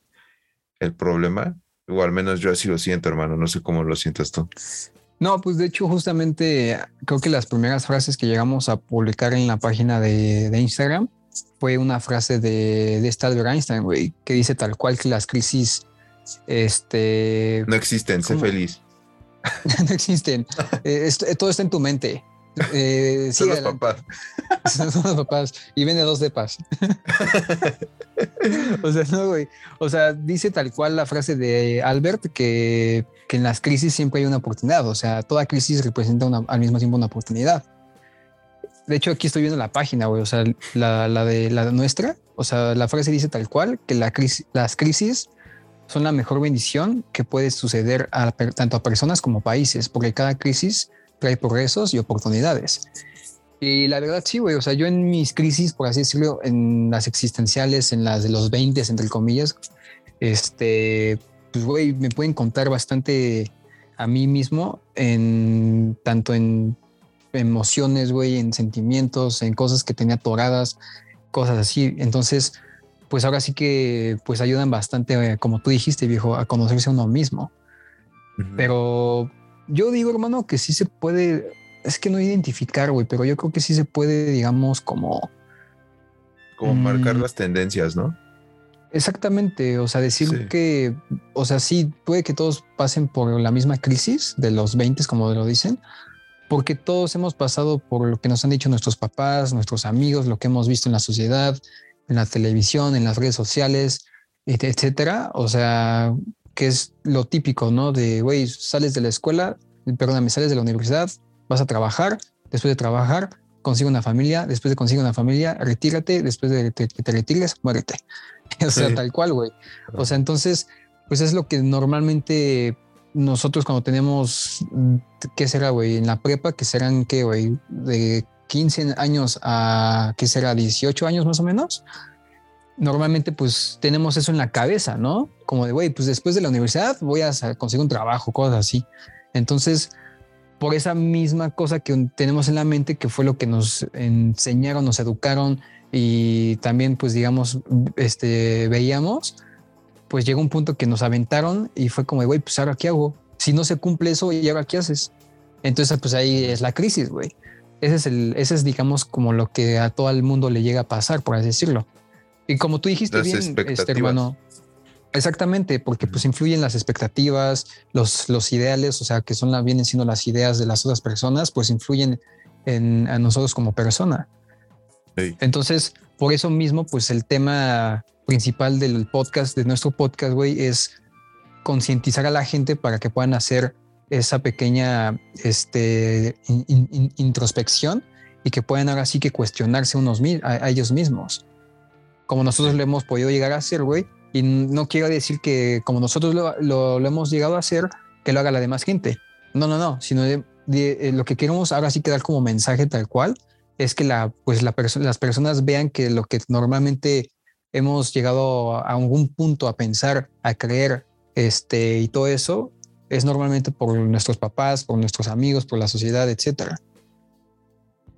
Speaker 1: el problema. O al menos yo así lo siento, hermano. No sé cómo lo sientas tú.
Speaker 2: No, pues de hecho, justamente creo que las primeras frases que llegamos a publicar en la página de, de Instagram fue una frase de, de Albert Einstein, güey, que dice tal cual que las crisis, este...
Speaker 1: No existen, sé feliz.
Speaker 2: no existen. Eh, todo está en tu mente.
Speaker 1: Eh, son los papás.
Speaker 2: Son los papás. Y vende dos de paz. o sea, no, güey. O sea, dice tal cual la frase de Albert que, que, en las crisis siempre hay una oportunidad. O sea, toda crisis representa una, al mismo tiempo una oportunidad. De hecho, aquí estoy viendo la página, güey. O sea, la, la, de la nuestra. O sea, la frase dice tal cual que la crisis, las crisis son la mejor bendición que puede suceder tanto a personas como países, porque cada crisis trae progresos y oportunidades. Y la verdad, sí, güey. O sea, yo en mis crisis, por así decirlo, en las existenciales, en las de los 20, entre comillas, este, pues, güey, me pueden contar bastante a mí mismo, en tanto en emociones, güey, en sentimientos, en cosas que tenía atoradas, cosas así. Entonces, pues ahora sí que, pues ayudan bastante, eh, como tú dijiste, viejo, a conocerse a uno mismo. Pero yo digo, hermano, que sí se puede, es que no identificar, güey, pero yo creo que sí se puede, digamos, como...
Speaker 1: Como marcar mm, las tendencias, ¿no?
Speaker 2: Exactamente, o sea, decir que, o sea, sí, puede que todos pasen por la misma crisis de los 20, como lo dicen, porque todos hemos pasado por lo que nos han dicho nuestros papás, nuestros amigos, lo que hemos visto en la sociedad, en la televisión, en las redes sociales, etcétera. O sea, que es lo típico, ¿no? De, güey, sales de la escuela, perdóname, sales de la universidad, vas a trabajar, después de trabajar, consigue una familia, después de conseguir una familia, retírate, después de que te, retires, muérete. o sea, tal cual, güey. O sea, entonces, pues es lo que normalmente nosotros cuando tenemos, ¿qué será, güey? En la prepa, que serán, ¿qué, güey? De 15 años a, ¿qué será? 18 años más o menos normalmente pues tenemos eso en la cabeza, ¿no? Como de, güey, pues después de la universidad voy a conseguir un trabajo, cosas así. Entonces, por esa misma cosa que tenemos en la mente, que fue lo que nos enseñaron, nos educaron y también pues digamos, este, veíamos, pues llegó un punto que nos aventaron y fue como, güey, pues ahora qué hago? Si no se cumple eso, ¿y ahora qué haces? Entonces, pues ahí es la crisis, güey. Ese es el, ese es digamos como lo que a todo el mundo le llega a pasar, por así decirlo. Y como tú dijiste bien, este hermano, exactamente, porque pues influyen las expectativas, los, los ideales, o sea, que son la, vienen siendo las ideas de las otras personas, pues influyen en a nosotros como persona. Entonces, por eso mismo, pues el tema principal del podcast, de nuestro podcast, güey, es concientizar a la gente para que puedan hacer esa pequeña este, introspección y que puedan ahora sí que cuestionarse unos a ellos mismos como nosotros lo hemos podido llegar a hacer, güey. Y no quiero decir que como nosotros lo, hemos llegado a hacer, que lo haga la demás gente. No, no, no, sino de, eh, lo que queremos ahora sí quedar como mensaje tal cual es que la, pues la las personas vean que lo que normalmente hemos llegado a algún punto a pensar, a creer, este, y todo eso es normalmente por nuestros papás, por nuestros amigos, por la sociedad, etcétera.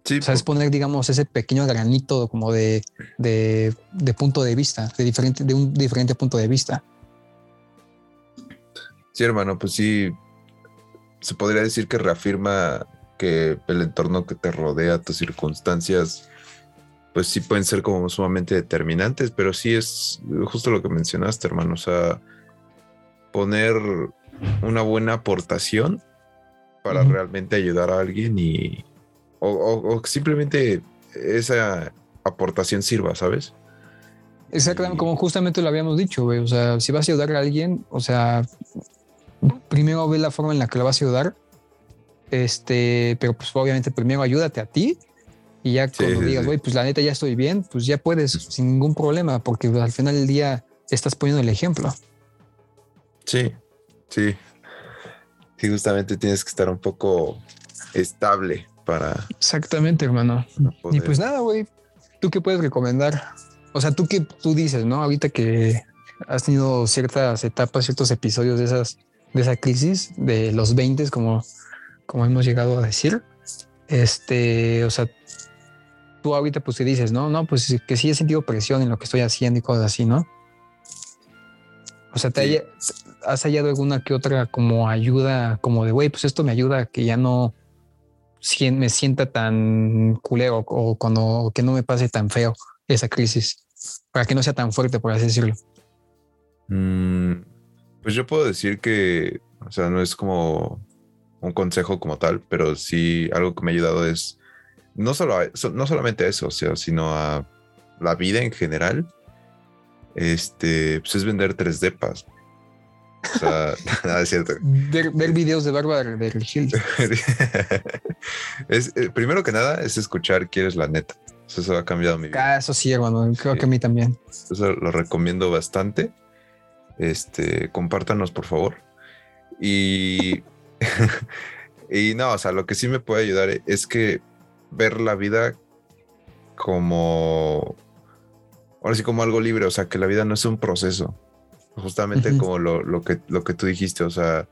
Speaker 2: Sí, o sea, es poner, digamos, ese pequeño granito como de, de, punto de vista, de, diferente, de un diferente punto de vista.
Speaker 1: Sí, hermano, pues sí, se podría decir que reafirma que el entorno que te rodea, tus circunstancias, pues sí pueden ser como sumamente determinantes, pero sí es justo lo que mencionaste, hermano, o sea, poner una buena aportación para realmente ayudar a alguien y, o, simplemente esa aportación sirva, ¿sabes?
Speaker 2: Exactamente, como justamente lo habíamos dicho, güey. O sea, si vas a ayudar a alguien, o sea, primero ve la forma en la que lo vas a ayudar. Este, pero pues obviamente primero ayúdate a ti y ya cuando digas, güey, pues la neta ya estoy bien, pues ya puedes sin ningún problema, porque al final del día estás poniendo el ejemplo.
Speaker 1: Sí, sí. Sí, justamente tienes que estar un poco estable para...
Speaker 2: Exactamente, hermano. Y pues nada, güey. ¿Tú qué puedes recomendar? O sea, tú que tú dices, ¿no? Ahorita que has tenido ciertas etapas, ciertos episodios de esas, de esa crisis, de los 20, como, como hemos llegado a decir. Este, o sea, tú ahorita pues te dices, no, no, pues que sí he sentido presión en lo que estoy haciendo y cosas así, ¿no? O sea, te has hallado alguna que otra como ayuda, como de, güey, pues esto me ayuda a que ya no me sienta tan culero o cuando que no me pase tan feo esa crisis, para que no sea tan fuerte, por así decirlo.
Speaker 1: Mm, pues yo puedo decir que, o sea, no es como un consejo como tal, pero sí algo que me ha ayudado es no, solo no solamente eso, o sea, sino a la vida en general. Este, pues es vender tres depas. O sea, nada es cierto.
Speaker 2: Ver, videos de Bárbara de Regil.
Speaker 1: es, eh, primero que nada es escuchar Quieres la neta. Eso, ha cambiado mi vida.
Speaker 2: Ah, eso sí, hermano. Creo que a mí también.
Speaker 1: Eso lo recomiendo bastante. Este, compártanos, por favor. Y, y no, o sea, lo que sí me puede ayudar es que ver la vida como, ahora sí, como algo libre, o sea, que la vida no es un proceso, justamente como lo, que, lo que tú dijiste, o sea,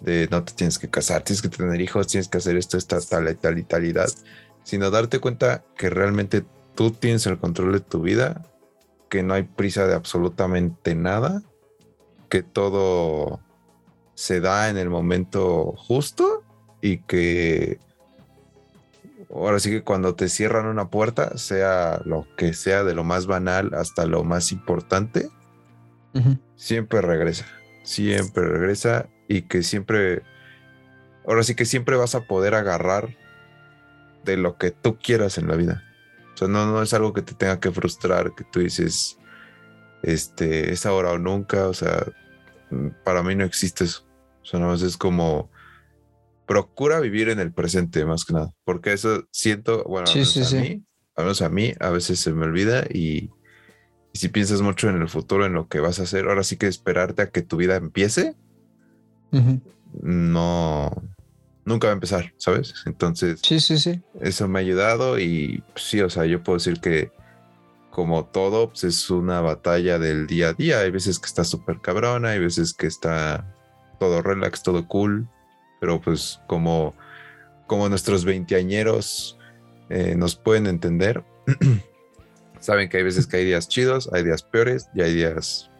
Speaker 1: de no te tienes que casar, tienes que tener hijos, tienes que hacer esto, esta, tal y tal y talidad, sino darte cuenta que realmente tú tienes el control de tu vida, que no hay prisa de absolutamente nada, que todo se da en el momento justo y que ahora sí que cuando te cierran una puerta, sea lo que sea, de lo más banal hasta lo más importante, siempre regresa, siempre regresa y que siempre, ahora sí que siempre vas a poder agarrar de lo que tú quieras en la vida. O sea, no, no es algo que te tenga que frustrar, que tú dices, este, es ahora o nunca, o sea, para mí no existe eso. O sea, no es como procura vivir en el presente más que nada, porque eso siento, bueno, a, Mí, a menos a mí, a veces se me olvida y, si piensas mucho en el futuro, en lo que vas a hacer, ahora sí que esperarte a que tu vida empiece, no, nunca va a empezar, ¿sabes? Entonces,
Speaker 2: sí, sí, sí.
Speaker 1: Eso me ha ayudado y pues, sí, o sea, yo puedo decir que como todo, pues es una batalla del día a día. Hay veces que está súper cabrona, hay veces que está todo relax, todo cool pero pues como, como nuestros veinteañeros eh, nos pueden entender, saben que hay veces que hay días chidos, hay días peores y hay días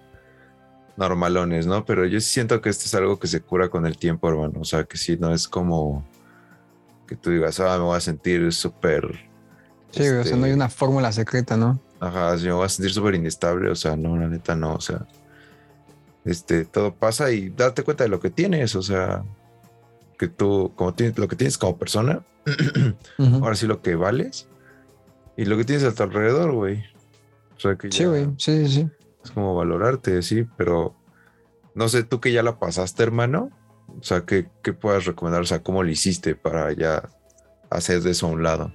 Speaker 1: normalones, ¿no? Pero yo siento que esto es algo que se cura con el tiempo, hermano. O sea, que si no es como que tú digas, ah, me voy a sentir súper...
Speaker 2: Sí, o sea, no hay este una fórmula secreta, ¿no?
Speaker 1: Ajá, yo me voy a sentir súper inestable, o sea, no, la neta no, o sea, este, todo pasa y date cuenta de lo que tienes, o sea, que tú, como tienes, lo que tienes como persona, ahora sí lo que vales y lo que tienes a tu alrededor, güey.
Speaker 2: O sea que sí, güey, sí, sí.
Speaker 1: Es como valorarte, sí, pero no sé, tú que ya la pasaste, hermano, o sea, ¿qué, qué puedas recomendar? O sea, ¿cómo lo hiciste para ya hacer de eso a un lado?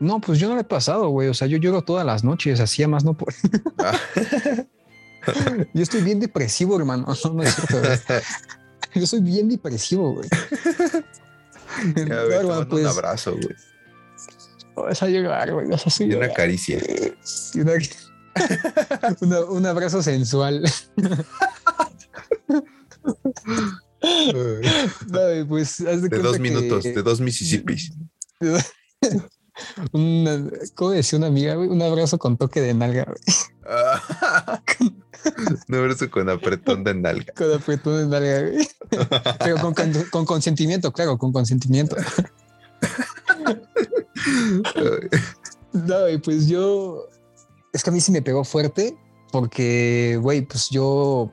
Speaker 2: No, pues yo no lo he pasado, güey. O sea, yo lloro todas las noches, así más no por. Ah. yo estoy bien depresivo, hermano. No, es Yo soy bien depresivo, güey.
Speaker 1: un abrazo, güey.
Speaker 2: Vas a llegar, güey. Vas a
Speaker 1: Y una caricia.
Speaker 2: un abrazo sensual. pues,
Speaker 1: de, dos minutos, de dos Mississippis.
Speaker 2: Una, ¿Cómo decía una amiga, güey? Un abrazo con toque de nalga, güey.
Speaker 1: Un abrazo con apretón de nalga.
Speaker 2: Con apretón de nalga, güey. Pero con, con, consentimiento, claro, con consentimiento. no, güey, pues yo. Es que a mí sí me pegó fuerte porque, güey, pues yo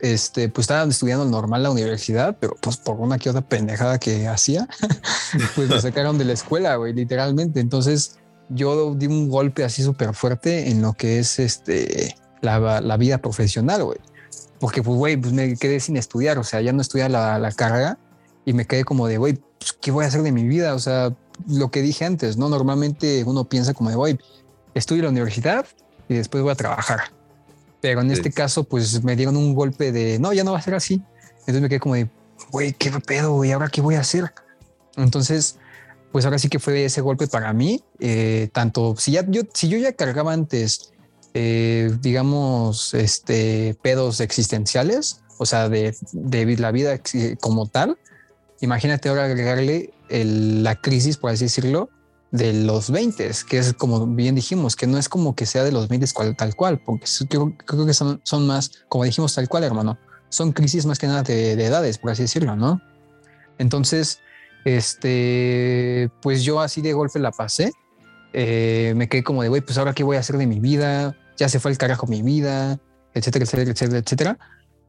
Speaker 2: este, pues estaba estudiando normal la universidad, pero pues por una que otra pendejada que hacía, pues me sacaron de la escuela, güey, literalmente. Entonces yo di un golpe así súper fuerte en lo que es este, la, la vida profesional, güey. Porque, pues, güey, pues me quedé sin estudiar, o sea, ya no estudié la, la carga y me quedé como de, güey, pues, ¿qué voy a hacer de mi vida? O sea, lo que dije antes, ¿no? Normalmente uno piensa como de, güey, estudio la universidad y después voy a trabajar pero en este caso, pues me dieron un golpe de no, ya no va a ser así. Entonces me quedé como de, güey, qué pedo, güey, ahora qué voy a hacer. Entonces, pues ahora sí que fue ese golpe para mí. Eh, tanto si ya yo, si yo ya cargaba antes, eh, digamos, este pedos existenciales, o sea, de, de la vida como tal, imagínate ahora agregarle la crisis, por así decirlo, de los 20, que es como bien dijimos, que no es como que sea de los 20 tal cual, porque creo, creo que son, son, más, como dijimos, tal cual, hermano, son crisis más que nada de, de edades, por así decirlo, ¿no? Entonces, este, pues yo así de golpe la pasé. Eh, me quedé como de, güey, pues ahora qué voy a hacer de mi vida, ya se fue el carajo mi vida, etcétera, etcétera, etcétera, etcétera.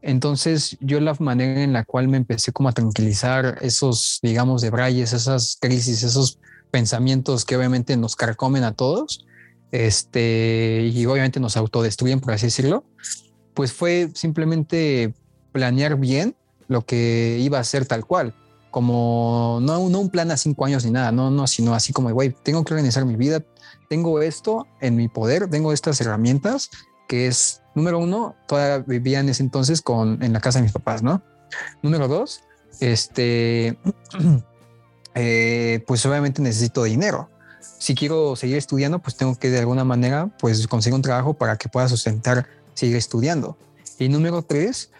Speaker 2: Entonces yo la manera en la cual me empecé como a tranquilizar esos, digamos, de brayes, esas crisis, esos pensamientos que obviamente nos carcomen a todos, este, y obviamente nos autodestruyen, por así decirlo, pues fue simplemente planear bien lo que iba a ser tal cual como no, no un plan a cinco años ni nada, no, no, sino así como, güey, tengo que organizar mi vida, tengo esto en mi poder, tengo estas herramientas, que es, número uno, todavía vivía en ese entonces con, en la casa de mis papás, ¿no? Número dos, este, eh, pues obviamente necesito dinero. Si quiero seguir estudiando, pues tengo que de alguna manera, pues conseguir un trabajo para que pueda sustentar seguir estudiando. Y número tres,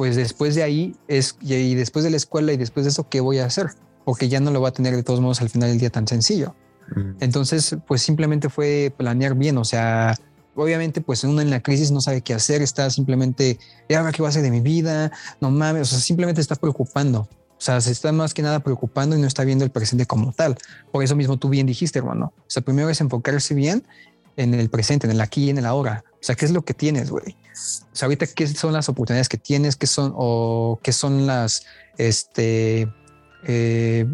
Speaker 2: pues después de ahí es, y después de la escuela y después de eso, ¿qué voy a hacer? Porque ya no lo voy a tener de todos modos al final del día tan sencillo. Mm. Entonces, pues simplemente fue planear bien, o sea, obviamente pues uno en la crisis no sabe qué hacer, está simplemente, ¿y ahora qué va a hacer de mi vida? No mames, o sea, simplemente está preocupando. O sea, se está más que nada preocupando y no está viendo el presente como tal. Por eso mismo tú bien dijiste, hermano. O sea, primero es enfocarse bien en el presente, en el aquí y en el ahora. O sea, ¿qué es lo que tienes, güey? O sea, ahorita, ¿qué son las oportunidades que tienes? ¿Qué son, o qué son las, este, eh,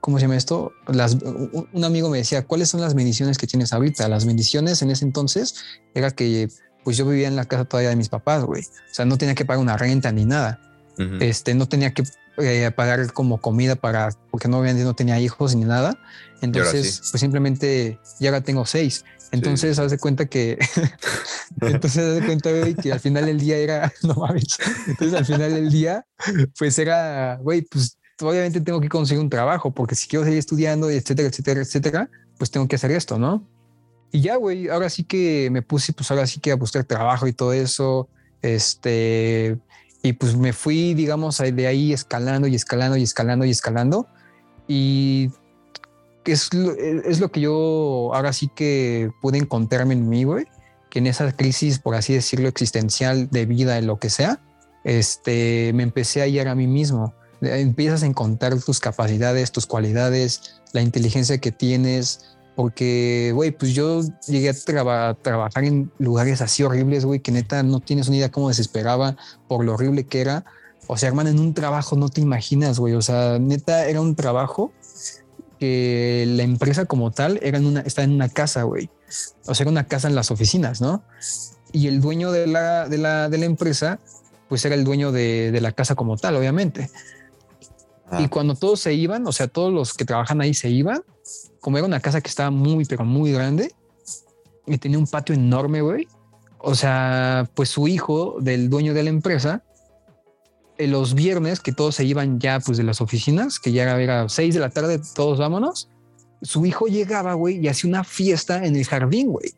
Speaker 2: ¿cómo se llama esto? Las, un amigo me decía, ¿cuáles son las bendiciones que tienes ahorita? Las bendiciones en ese entonces era que, pues yo vivía en la casa todavía de mis papás, güey. O sea, no tenía que pagar una renta ni nada. Este, no tenía que eh, pagar como comida para, porque no, no tenía hijos ni nada. Entonces, pues simplemente ya ahora tengo seis. Entonces, haz de cuenta que, entonces haz de cuenta, güey, que al final del día era, no mames. Entonces, al final del día, pues era, güey, pues obviamente tengo que conseguir un trabajo, porque si quiero seguir estudiando, etcétera, etcétera, etcétera, pues tengo que hacer esto, ¿no? Y ya, güey, ahora sí que me puse, pues ahora sí que a buscar trabajo y todo eso. Este, y pues me fui, digamos, de ahí escalando y escalando y escalando y escalando. Y es lo, es lo que yo ahora sí que pude encontrarme en mí, güey, que en esa crisis, por así decirlo, existencial de vida, de lo que sea, este, me empecé a hallar a mí mismo. Empiezas a encontrar tus capacidades, tus cualidades, la inteligencia que tienes, porque, güey, pues yo llegué a trabajar en lugares así horribles, güey, que neta no tienes una idea cómo desesperaba por lo horrible que era. O sea, hermano, en un trabajo no te imaginas, güey. O sea, neta era un trabajo que la empresa como tal era en una, está en una casa, güey. O sea, era una casa en las oficinas, ¿no? Y el dueño de la, de la, de la empresa, pues era el dueño de, de la casa como tal, obviamente. Ah. Y cuando todos se iban, o sea, todos los que trabajan ahí se iban, como era una casa que estaba muy, pero muy grande y tenía un patio enorme, güey. O sea, pues su hijo del dueño de la empresa en los viernes que todos se iban ya pues de las oficinas, que ya era seis de la tarde, todos vámonos. Su hijo llegaba, güey, y hacía una fiesta en el jardín, güey.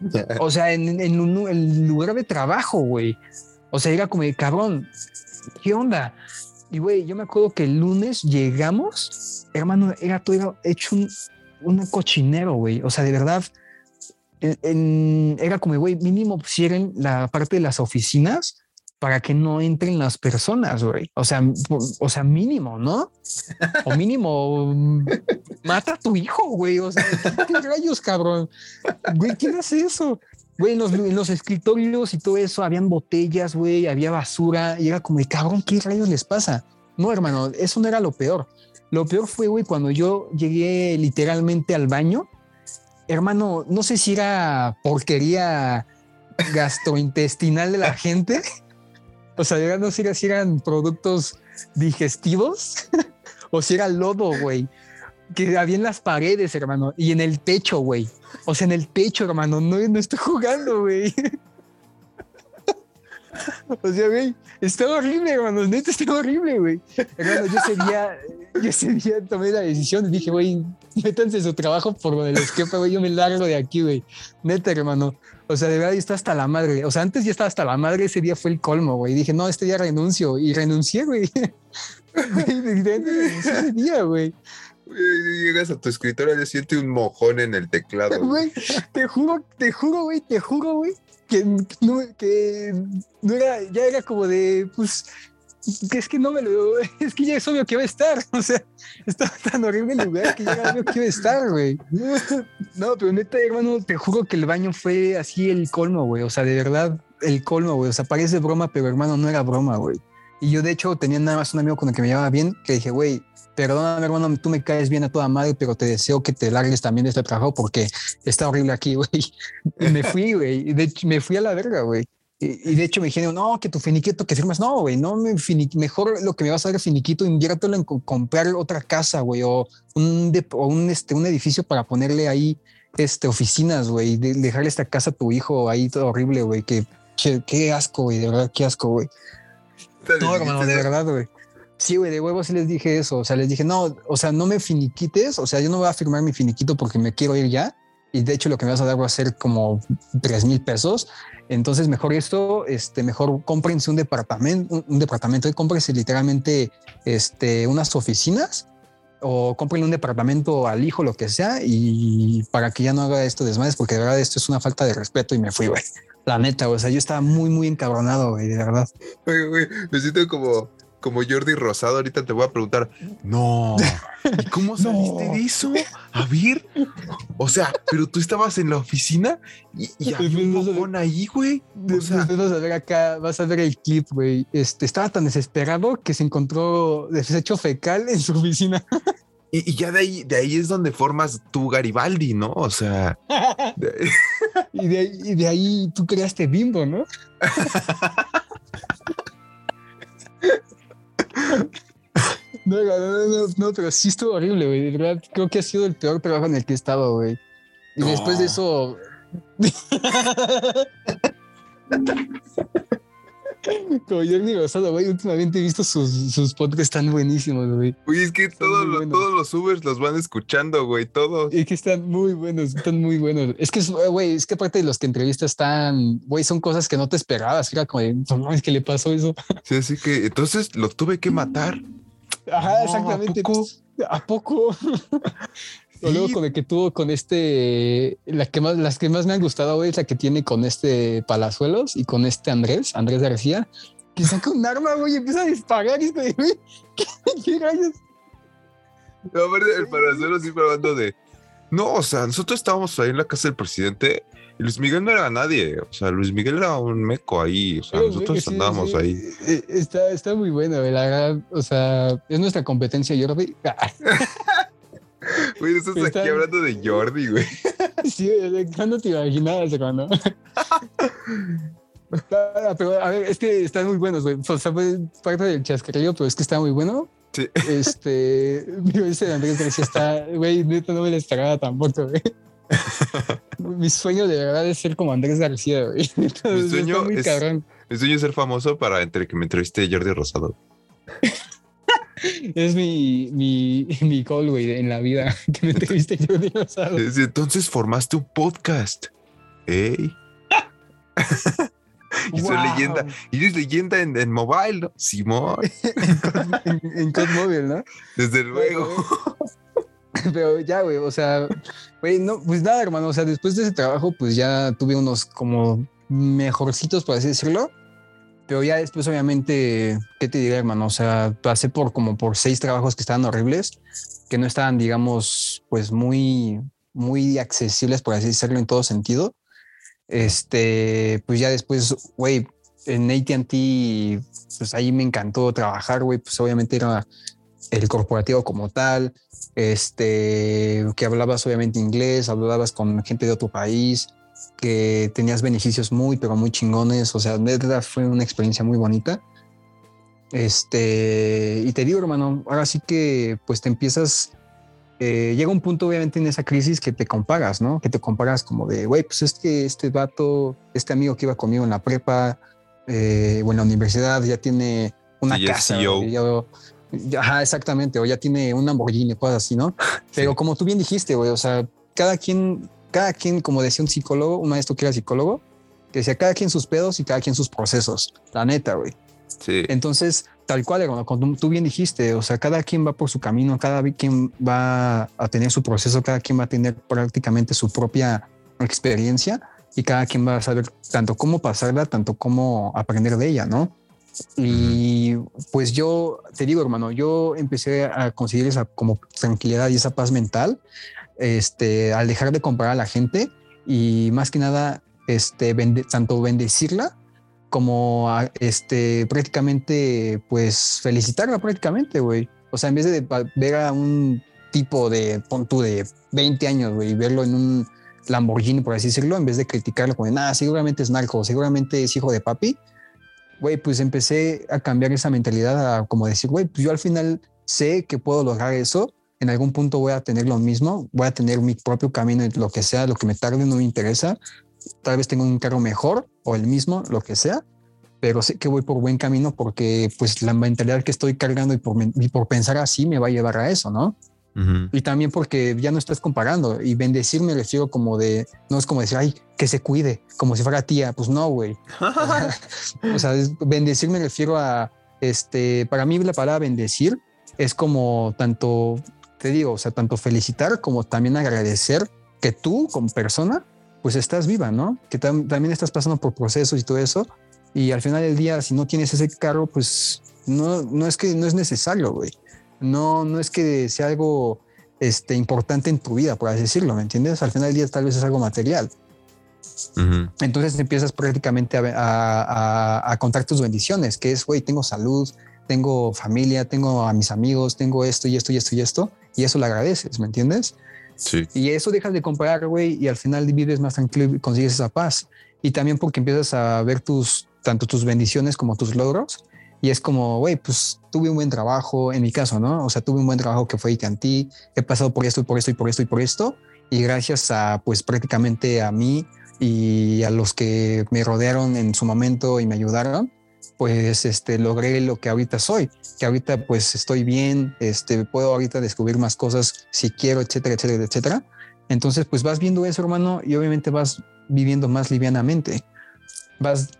Speaker 2: O sea, en, en un lugar de trabajo, güey. O sea, era como de cabrón, ¿qué onda? Y güey, yo me acuerdo que el lunes llegamos, hermano, era todo hecho un, un cochinero, güey. O sea, de verdad, era como, güey, mínimo pusieron la parte de las oficinas para que no entren las personas, güey. O sea, o sea, mínimo, ¿no? O mínimo, mata a tu hijo, güey. O sea, ¿qué rayos, cabrón? Güey, ¿quién hace eso? Güey, en los, en los, escritorios y todo eso habían botellas, güey, había basura y era como, cabrón, ¿qué rayos les pasa? No, hermano, eso no era lo peor. Lo peor fue, güey, cuando yo llegué literalmente al baño. Hermano, no sé si era porquería gastrointestinal de la gente o sea, no sé si eran productos digestivos o si era lodo, güey. Que había en las paredes, hermano, y en el techo, güey. O sea, en el techo, hermano, no, no estoy jugando, güey. O sea, güey, estaba horrible, hermano. Neta, estaba horrible, güey. Hermano, yo ese día, yo ese día tomé la decisión y dije, güey, métanse su trabajo por lo de los que, güey, yo me largo de aquí, güey. Neta, hermano. O sea, de verdad, yo estaba hasta la madre. O sea, antes ya estaba hasta la madre, ese día fue el colmo, güey. Dije, no, este día renuncio. Y renuncié, güey. ese día, güey.
Speaker 1: Llegas a tu escritorio y siente un mojón en el teclado.
Speaker 2: Te juro, te juro, güey, te juro, güey, que no, que no era, ya era como de, pues, que es que no me lo, es que ya es obvio que va a estar, o sea, estaba tan horrible el lugar que ya era obvio que iba a estar, güey. No, pero neta, hermano, te juro que el baño fue así el colmo, güey, o sea, de verdad, el colmo, güey, o sea, parece broma, pero hermano, no era broma, güey. Y yo, de hecho, tenía nada más un amigo con el que me llevaba bien, que dije, güey, perdóname, hermano, tú me caes bien a toda madre, pero te deseo que te largues también de este trabajo porque está horrible aquí, güey. me fui, güey. De hecho, me fui a la verga, güey. Y, de hecho me dijeron, no, que tu finiquito que firmas, no, güey, no, me mejor lo que me vas a dar finiquito, inviértelo en comprar otra casa, güey, o un, o un, este, un edificio para ponerle ahí este, oficinas, güey, de, dejarle esta casa a tu hijo ahí todo horrible, güey, que, qué asco, güey, de verdad, qué asco, güey. No, hermano, de verdad, güey. Sí, güey, de huevos sí les dije eso. O sea, les dije, no, o sea, no me finiquites. O sea, yo no voy a firmar mi finiquito porque me quiero ir ya. Y de hecho, lo que me vas a dar va a ser como tres mil pesos. Entonces, mejor esto, este, mejor cómprense un departamento, un departamento y cómprense literalmente este, unas oficinas o cómprenle un departamento al hijo, lo que sea, y para que ya no haga esto desmadres, porque de verdad esto es una falta de respeto y me fui, güey. La neta, o sea, yo estaba muy, muy encabronado, güey, de verdad.
Speaker 1: Güey, me siento como, como Jordi Rosado, ahorita te voy a preguntar, no, ¿y cómo saliste de eso? A ver, o sea, pero tú estabas en la oficina y, y había un ahí, güey. O
Speaker 2: sea, vas a ver acá, vas a ver el clip, güey. Este, estaba tan desesperado que se encontró desecho fecal en su oficina.
Speaker 1: Y, y, ya de ahí, de ahí es donde formas tu Garibaldi, ¿no? O sea.
Speaker 2: De... y, de ahí, y de ahí tú creaste Bimbo, ¿no? No, no, no, no, pero sí estuvo horrible, güey. De verdad, creo que ha sido el peor trabajo en el que he estado, güey. Y no. después de eso. Como Jordi Rosado, güey, últimamente he visto sus, sus podcasts tan buenísimos, güey.
Speaker 1: Uy, es que todos, lo, todos los Ubers los van escuchando, güey, todos.
Speaker 2: Es que están muy buenos, están muy buenos. Es que, güey, es que aparte de los que entrevistas están, güey, son cosas que no te esperabas. Era como no, es que le pasó eso.
Speaker 1: Sí, así que entonces lo tuve que matar.
Speaker 2: Ajá, no, exactamente. ¿A poco? ¿A poco? O luego con el que tuvo con este, la que más, las que más me han gustado hoy es la que tiene con este Palazuelos y con este Andrés, Andrés García, que saca un arma, güey, y empieza a disparar y güey, ¿qué, qué rayos?
Speaker 1: No, el Palazuelos siempre hablando de, no, o sea, nosotros estábamos ahí en la casa del presidente y Luis Miguel no era nadie, o sea, Luis Miguel era un meco ahí, o sea, Pero nosotros sí, andábamos sí. ahí.
Speaker 2: Está, está muy bueno, la verdad, o sea, es nuestra competencia, Jordi.
Speaker 1: Güey, estás Está... aquí hablando de Jordi, güey.
Speaker 2: Sí, ¿cuándo te imaginabas, pero a ver, es que están muy buenos, güey. O sea, parte del chascarrillo, pero es que está muy bueno.
Speaker 1: Sí.
Speaker 2: Este, digo, ese de Andrés García está, güey, neta no me la esperaba tampoco, güey. Mi sueño de verdad es ser como Andrés García, güey.
Speaker 1: Mi sueño, es, mi sueño es ser famoso para entre que me entreviste Jordi Rosado.
Speaker 2: Es mi, mi, mi goal, güey, en la vida. Que me entreviste Jordi Rosado.
Speaker 1: Desde entonces formaste un podcast. ¡Ey! y wow. soy leyenda. Y eres leyenda en, en mobile, ¿no? Simón.
Speaker 2: en, en Code Mobile, ¿no?
Speaker 1: Desde luego.
Speaker 2: Pero ya, güey, o sea, güey, no, pues nada, hermano. O sea, después de ese trabajo, pues ya tuve unos como mejorcitos, por así decirlo. Pero ya después, obviamente, ¿qué te diré, hermano? O sea, pasé por como por seis trabajos que estaban horribles, que no estaban, digamos, pues muy, muy accesibles, por así decirlo, en todo sentido. Este, pues ya después, güey, en ATT, pues ahí me encantó trabajar, güey, pues obviamente era el corporativo como tal, este, que hablabas obviamente inglés, hablabas con gente de otro país, que tenías beneficios muy, pero muy chingones. O sea, verdad fue una experiencia muy bonita. Este, y te digo, hermano, ahora sí que pues te empiezas, eh, llega un punto obviamente en esa crisis que te comparas, ¿no? Que te comparas como de, güey, pues es que este vato, este amigo que iba conmigo en la prepa, eh, o en la universidad ya tiene una casa. ajá, exactamente, o ya tiene un Lamborghini, cosas así, ¿no? Pero como tú bien dijiste, güey, o sea, cada quien, cada quien, como decía un psicólogo, un maestro que era psicólogo, que decía cada quien sus pedos y cada quien sus procesos. La neta, güey.
Speaker 1: Sí.
Speaker 2: Entonces, tal cual, como tú bien dijiste, o sea, cada quien va por su camino, cada quien va a tener su proceso, cada quien va a tener prácticamente su propia experiencia y cada quien va a saber tanto cómo pasarla, tanto cómo aprender de ella, ¿no? Y pues yo te digo, hermano, yo empecé a conseguir esa como tranquilidad y esa paz mental, este, al dejar de comparar a la gente y más que nada, este, tanto bendecirla como este, prácticamente, pues felicitarla prácticamente, güey. O sea, en vez de ver a un tipo de, pon de 20 años, güey, verlo en un Lamborghini, por así decirlo, en vez de criticarlo como, nada, seguramente es narco, seguramente es hijo de papi, güey, pues empecé a cambiar esa mentalidad a como decir, güey, pues yo al final sé que puedo lograr eso, en algún punto voy a tener lo mismo, voy a tener mi propio camino, lo que sea, lo que me tarde no me interesa, tal vez tengo un carro mejor o el mismo, lo que sea, pero sé que voy por buen camino porque pues la mentalidad que estoy cargando y por, y por pensar así me va a llevar a eso, ¿no? Y también porque ya no estás comparando y bendecir me refiero como de, no es como decir, ay, que se cuide, como si fuera tía, pues no, güey. o sea, bendecir me refiero a, este, para mí la palabra bendecir es como tanto, te digo, o sea, tanto felicitar como también agradecer que tú como persona, pues estás viva, ¿no? Que también estás pasando por procesos y todo eso. Y al final del día, si no tienes ese carro, pues no, no es que no es necesario, güey no, no es que sea algo este, importante en tu vida, por así decirlo, ¿me entiendes? Al final del día tal vez es algo material. Entonces empiezas prácticamente a, contar tus bendiciones, que es, güey, tengo salud, tengo familia, tengo a mis amigos, tengo esto y esto y esto y esto, y eso lo agradeces, ¿me entiendes?
Speaker 1: Sí.
Speaker 2: Y eso dejas de comparar, güey, y al final vives más tranquilo y consigues esa paz. Y también porque empiezas a ver tus, tanto tus bendiciones como tus logros, y es como, güey, pues tuve un buen trabajo, en mi caso, ¿no? O sea, tuve un buen trabajo que fue ti he pasado por esto y por esto y por esto y por esto, y gracias a, pues prácticamente a mí y a los que me rodearon en su momento y me ayudaron, pues este, logré lo que ahorita soy, que ahorita pues estoy bien, este, puedo ahorita descubrir más cosas si quiero, etcétera, etcétera, etcétera. Entonces, pues vas viendo eso, hermano, y obviamente vas viviendo más livianamente vas,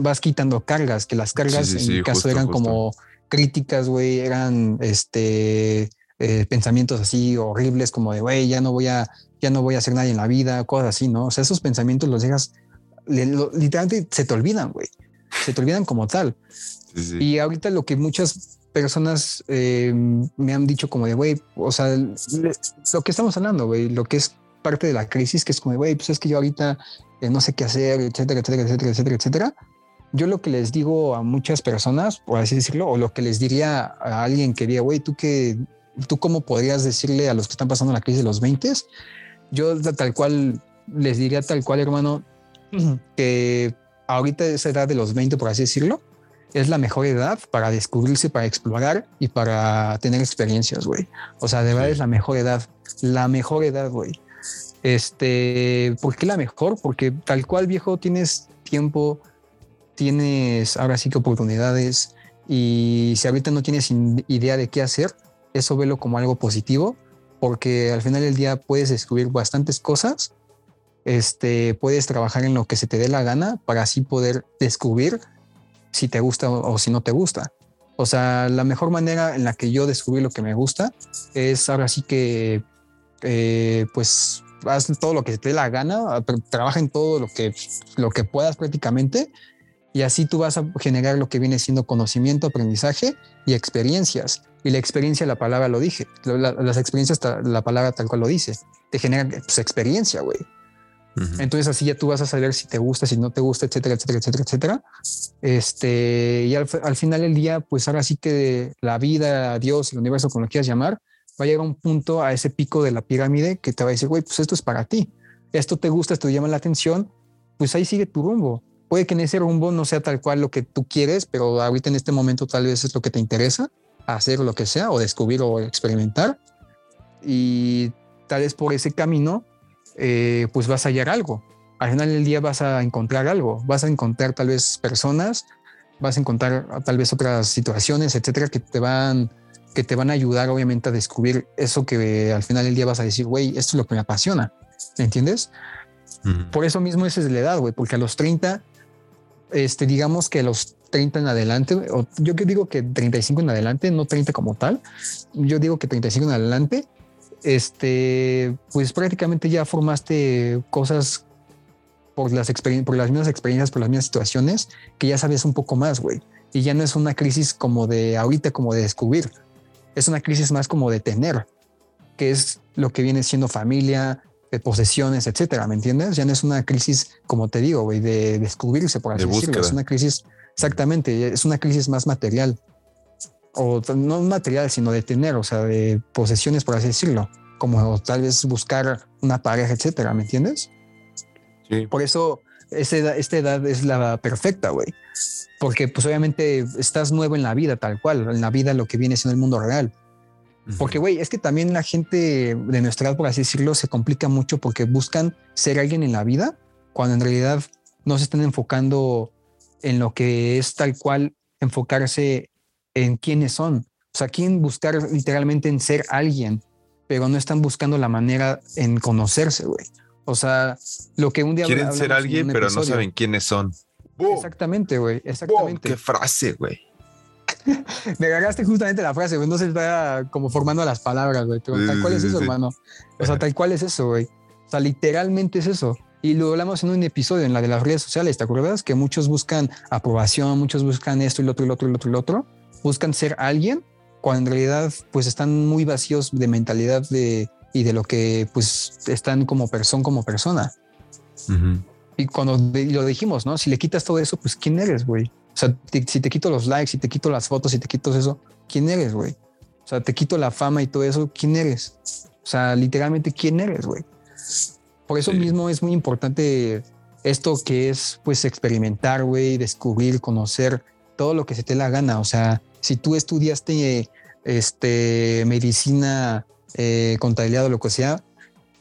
Speaker 2: vas quitando cargas, que las cargas en mi caso eran como críticas, güey, eran este eh, pensamientos así horribles como de, güey, ya no voy a, ya no voy a hacer nada en la vida, cosas así, ¿no? O sea, esos pensamientos los dejas, literalmente se te olvidan, güey, se te olvidan como tal. Y ahorita lo que muchas personas eh, me han dicho como de, güey, o sea, lo que estamos hablando, güey, lo que es parte de la crisis, que es como, güey, pues es que yo ahorita eh, no sé qué hacer, etcétera, etcétera, etcétera, etcétera, etcétera. Yo lo que les digo a muchas personas, por así decirlo, o lo que les diría a alguien que diría, güey, tú qué, tú cómo podrías decirle a los que están pasando la crisis de los 20, yo tal cual les diría tal cual, hermano, que ahorita esa edad de los 20, por así decirlo, es la mejor edad para descubrirse, para explorar y para tener experiencias, güey. O sea, de verdad es la mejor edad, la mejor edad, güey. Este, ¿por qué la mejor? Porque tal cual viejo tienes tiempo, tienes ahora sí que oportunidades y si ahorita no tienes idea de qué hacer, eso velo como algo positivo porque al final del día puedes descubrir bastantes cosas. Este, puedes trabajar en lo que se te dé la gana para así poder descubrir si te gusta o, si no te gusta. O sea, la mejor manera en la que yo descubrí lo que me gusta es ahora sí que, eh, pues, haz todo lo que te dé la gana, trabaja en todo lo que, lo que puedas prácticamente y así tú vas a generar lo que viene siendo conocimiento, aprendizaje y experiencias. Y la experiencia, la palabra lo dije, las experiencias, la palabra tal cual lo dice, te genera pues, experiencia, güey. Entonces así ya tú vas a saber si te gusta, si no te gusta, etcétera, etcétera, etcétera, etcétera. Este, y al, al final del día, pues ahora sí que la vida, Dios, el universo, como lo quieras llamar, va a llegar un punto a ese pico de la pirámide que te va a decir, güey, pues esto es para ti. Esto te gusta, esto te llama la atención, pues ahí sigue tu rumbo. Puede que en ese rumbo no sea tal cual lo que tú quieres, pero ahorita en este momento tal vez es lo que te interesa, hacer lo que sea, o descubrir o experimentar. Y tal vez por ese camino, eh, pues vas a hallar algo. al final del día vas a encontrar algo, vas a encontrar tal vez personas, vas a encontrar tal vez otras situaciones, etcétera, que te van que te van a ayudar obviamente a descubrir eso que al final del día vas a decir, güey, esto es lo que me apasiona, ¿entiendes? Por eso mismo esa es la edad, güey, porque a los 30, este, digamos que a los 30 en adelante, o yo que digo que 35 en adelante, no 30 como tal, yo digo que 35 en adelante, este, pues prácticamente ya formaste cosas por las, por las mismas experiencias, por las mismas situaciones, que ya sabes un poco más, güey. Y ya no es una crisis como de ahorita, como de descubrir. Es una crisis más como de tener, que es lo que viene siendo familia, de posesiones, etcétera, ¿me entiendes? Ya no es una crisis, como te digo, güey, de descubrirse, por así decirlo. Es una crisis, exactamente, es una crisis más material. O no material, sino de tener, o sea, de posesiones, por así decirlo. Como tal vez buscar una pareja, etcétera, ¿me entiendes? Sí. Por eso esta edad, esta edad es la perfecta, güey. Porque pues obviamente estás nuevo en la vida, tal cual, en la vida lo que viene siendo el mundo real. Porque, güey, es que también la gente de nuestra edad, por así decirlo, se complica mucho porque buscan ser alguien en la vida cuando en realidad no se están enfocando en lo que es tal cual enfocarse en quiénes son. O sea, quieren buscar literalmente en ser alguien, pero no están buscando la manera en conocerse, güey. O sea, lo que un día...
Speaker 1: Quieren ser alguien, pero no saben quiénes son.
Speaker 2: Exactamente, güey. Exactamente.
Speaker 1: qué frase, güey.
Speaker 2: Me agarraste justamente la frase, güey. No se está como formando las palabras, güey. Pero tal cual es eso, hermano. O sea, tal cual es eso, güey. O sea, literalmente es eso. Y lo hablamos en un episodio en la de las redes sociales, ¿te acuerdas? Que muchos buscan aprobación, muchos buscan esto y lo otro y lo otro y lo otro y lo otro. Buscan ser alguien cuando en realidad pues están muy vacíos de mentalidad de, y de lo que pues están como persona, como persona. Y cuando lo dijimos, ¿no? Si le quitas todo eso, pues ¿quién eres, güey? O sea, si te quito los likes, si te quito las fotos, si te quito eso, ¿quién eres, güey? O sea, te quito la fama y todo eso, ¿quién eres? O sea, literalmente, ¿quién eres, güey? Por eso mismo es muy importante esto que es, pues, experimentar, güey, descubrir, conocer todo lo que se te la gana. O sea, si tú estudiaste este, medicina, eh, contabilidad o lo que sea,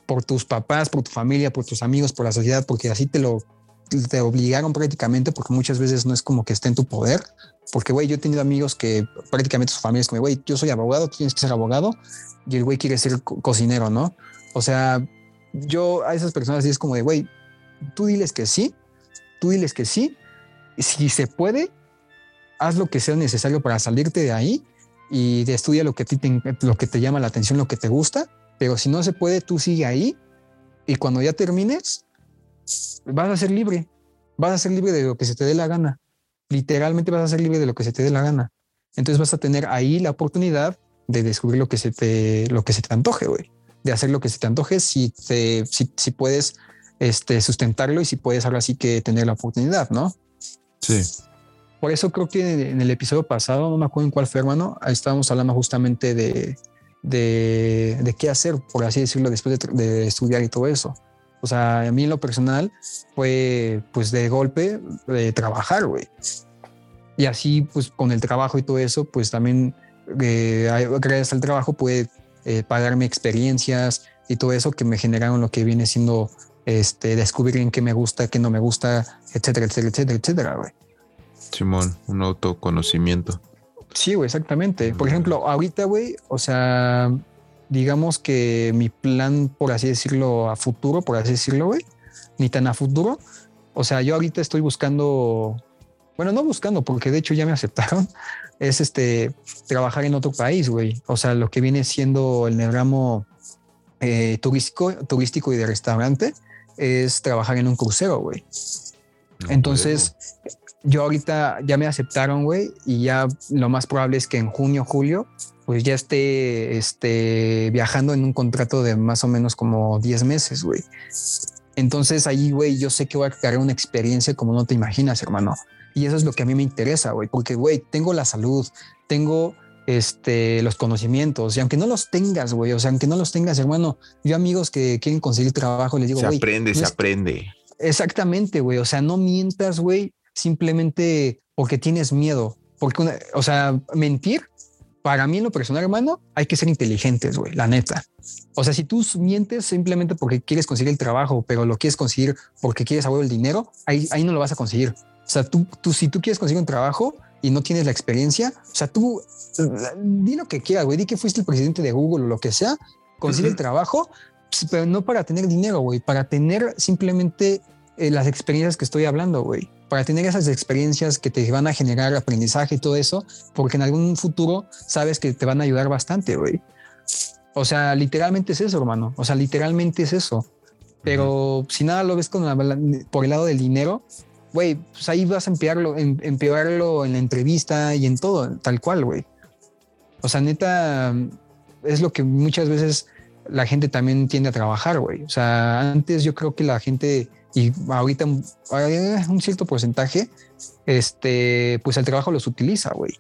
Speaker 2: por tus papás, por tu familia, por tus amigos, por la sociedad, porque así te lo te obligaron prácticamente, porque muchas veces no es como que esté en tu poder. Porque, güey, yo he tenido amigos que prácticamente su familia es como, güey, yo soy abogado, tú tienes que ser abogado, y el güey quiere ser cocinero, ¿no? O sea, yo a esas personas sí es como de, güey, tú diles que sí, tú diles que sí, si se puede, haz lo que sea necesario para salirte de ahí y estudia lo que, te, lo que te llama la atención, lo que te gusta, pero si no se puede, tú sigue ahí y cuando ya termines, vas a ser libre, vas a ser libre de lo que se te dé la gana. Literalmente vas a ser libre de lo que se te dé la gana. Entonces vas a tener ahí la oportunidad de descubrir lo que se te, lo que se te antoje, güey. De hacer lo que se te antoje si, te, si, si puedes este, sustentarlo y si puedes ahora sí que tener la oportunidad, ¿no?
Speaker 1: Sí.
Speaker 2: Por eso creo que en el episodio pasado, no me acuerdo en cuál fue, hermano, estábamos hablando justamente de, de, de qué hacer, por así decirlo, después de, de estudiar y todo eso. O sea, a mí en lo personal fue pues de golpe de trabajar, güey. Y así pues con el trabajo y todo eso, pues también eh, gracias al trabajo pude eh, pagarme experiencias y todo eso que me generaron lo que viene siendo este, descubrir en qué me gusta, qué no me gusta, etcétera, etcétera, etcétera, etcétera, güey.
Speaker 1: Simón, un autoconocimiento.
Speaker 2: Sí, güey, exactamente. Por ejemplo, ahorita, güey, o sea, digamos que mi plan, por así decirlo, a futuro, por así decirlo, güey, ni tan a futuro. O sea, yo ahorita estoy buscando, bueno, no buscando, porque de hecho ya me aceptaron, es este, trabajar en otro país, güey. O sea, lo que viene siendo el negramo eh, turístico, turístico y de restaurante es trabajar en un crucero, güey. Entonces, yo ahorita ya me aceptaron, güey, y ya lo más probable es que en junio, julio, pues ya esté este, viajando en un contrato de más o menos como 10 meses, güey. Entonces ahí, güey, yo sé que voy a crear una experiencia como no te imaginas, hermano. Y eso es lo que a mí me interesa, güey, porque, güey, tengo la salud, tengo este, los conocimientos, y aunque no los tengas, güey, o sea, aunque no los tengas, hermano, yo amigos que quieren conseguir trabajo, les digo,
Speaker 1: güey. Se aprende, se aprende.
Speaker 2: Exactamente, güey, o sea, no mientas, güey, simplemente porque tienes miedo, porque, o sea, mentir para mí en lo personal, hermano, hay que ser inteligentes, güey, la neta. O sea, si tú mientes simplemente porque quieres conseguir el trabajo, pero lo quieres conseguir porque quieres saber el dinero, ahí, ahí no lo vas a conseguir. O sea, tú, tú, si tú quieres conseguir un trabajo y no tienes la experiencia, o sea, tú di lo que quieras, güey, di que fuiste el presidente de Google o lo que sea, consigue el trabajo, pues, pero no para tener dinero, güey, para tener simplemente eh, las experiencias que estoy hablando, güey para tener esas experiencias que te van a generar aprendizaje y todo eso, porque en algún futuro sabes que te van a ayudar bastante, güey. O sea, literalmente es eso, hermano. O sea, literalmente es eso. Pero si nada lo ves con por el lado del dinero, güey, pues ahí vas a empeorarlo, en, empeorarlo en la entrevista y en todo, tal cual, güey. O sea, neta, es lo que muchas veces la gente también tiende a trabajar, güey. O sea, antes yo creo que la gente y ahorita un cierto porcentaje, este, pues el trabajo los utiliza, güey.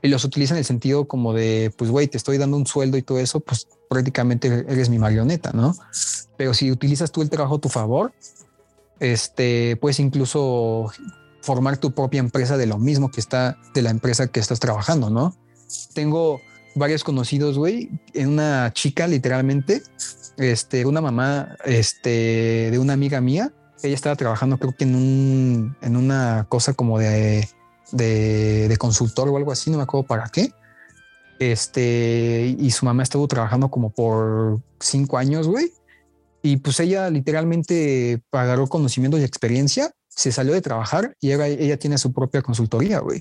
Speaker 2: Y los utiliza en el sentido como de, pues, güey, te estoy dando un sueldo y todo eso, pues prácticamente eres mi marioneta, ¿no? Pero si utilizas tú el trabajo a tu favor, este, puedes incluso formar tu propia empresa de lo mismo que está de la empresa que estás trabajando, ¿no? Tengo varios conocidos, güey, en una chica literalmente este, una mamá este, de una amiga mía, ella estaba trabajando creo que en, un, en una cosa como de, de, consultor o algo así, no me acuerdo para qué. Este, y su mamá estuvo trabajando como por cinco años, güey. Y pues ella literalmente agarró conocimiento y experiencia, se salió de trabajar y ella, ella tiene su propia consultoría, güey.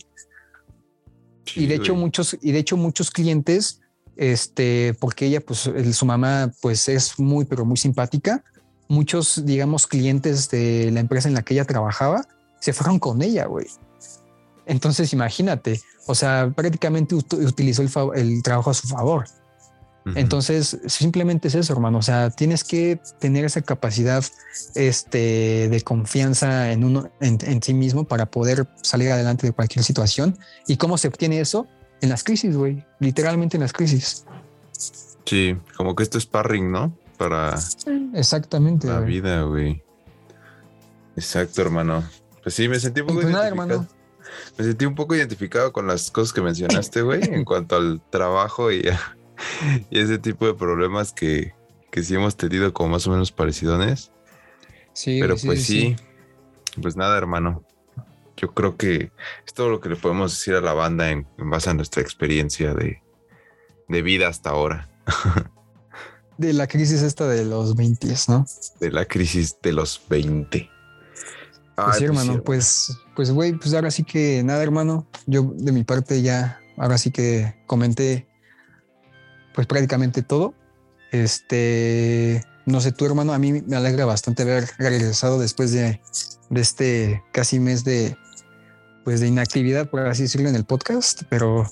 Speaker 2: Y de hecho muchos, y de hecho muchos clientes este, porque ella, pues su mamá, pues es muy, pero muy simpática. Muchos, digamos, clientes de la empresa en la que ella trabajaba se fueron con ella, güey. Entonces, imagínate, o sea, prácticamente utilizó el, trabajo a su favor. Entonces, simplemente es eso, hermano. O sea, tienes que tener esa capacidad este, de confianza en uno, en, en sí mismo para poder salir adelante de cualquier situación. ¿Y cómo se obtiene eso? en las crisis, güey. Literalmente en las crisis.
Speaker 1: Sí, como que esto es sparring, ¿no? Para
Speaker 2: exactamente
Speaker 1: la vida, güey. Exacto, hermano. Pues sí, me sentí un poco identificado. Me sentí un poco identificado con las cosas que mencionaste, güey, en cuanto al trabajo y, y, ese tipo de problemas que, que sí hemos tenido como más o menos parecidones. Sí, Pero pues sí, pues nada, hermano yo creo que es todo lo que le podemos decir a la banda en, base a nuestra experiencia de, vida hasta ahora.
Speaker 2: de la crisis esta de los 20, ¿no?
Speaker 1: De la crisis de los 20.
Speaker 2: Pues sí, hermano, pues, pues, güey, pues ahora sí que nada, hermano. Yo de mi parte ya, ahora sí que comenté, pues prácticamente todo. Este, no sé, tu hermano, a mí me alegra bastante haber regresado después de, de este casi mes de, pues de inactividad, por así decirlo, en el podcast, pero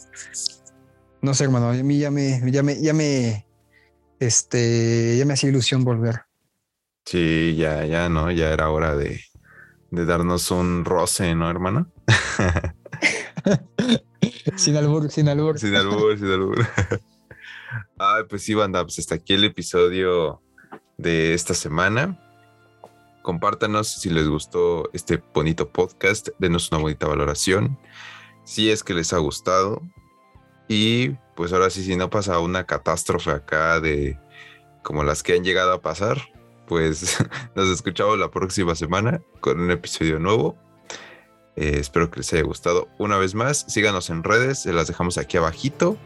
Speaker 2: no sé, hermano, a mí ya me, ya me, ya me, este, ya me hacía ilusión volver.
Speaker 1: Sí, ya, ya, ¿no? Ya era hora de, de darnos un roce, ¿no, hermano?
Speaker 2: sin albur, sin albur.
Speaker 1: Sin albur, sin albur. Ay, pues sí, banda, pues hasta aquí el episodio de esta semana compártanos si les gustó este bonito podcast, denos una bonita valoración, si es que les ha gustado. Y pues ahora sí, si no pasa una catástrofe acá de como las que han llegado a pasar, pues nos escuchamos la próxima semana con un episodio nuevo. Eh, espero que les haya gustado una vez más. Síganos en redes, se las dejamos aquí abajito.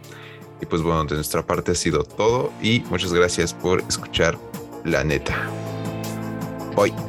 Speaker 1: Y pues bueno, de nuestra parte ha sido todo y muchas gracias por escuchar la neta. Bye.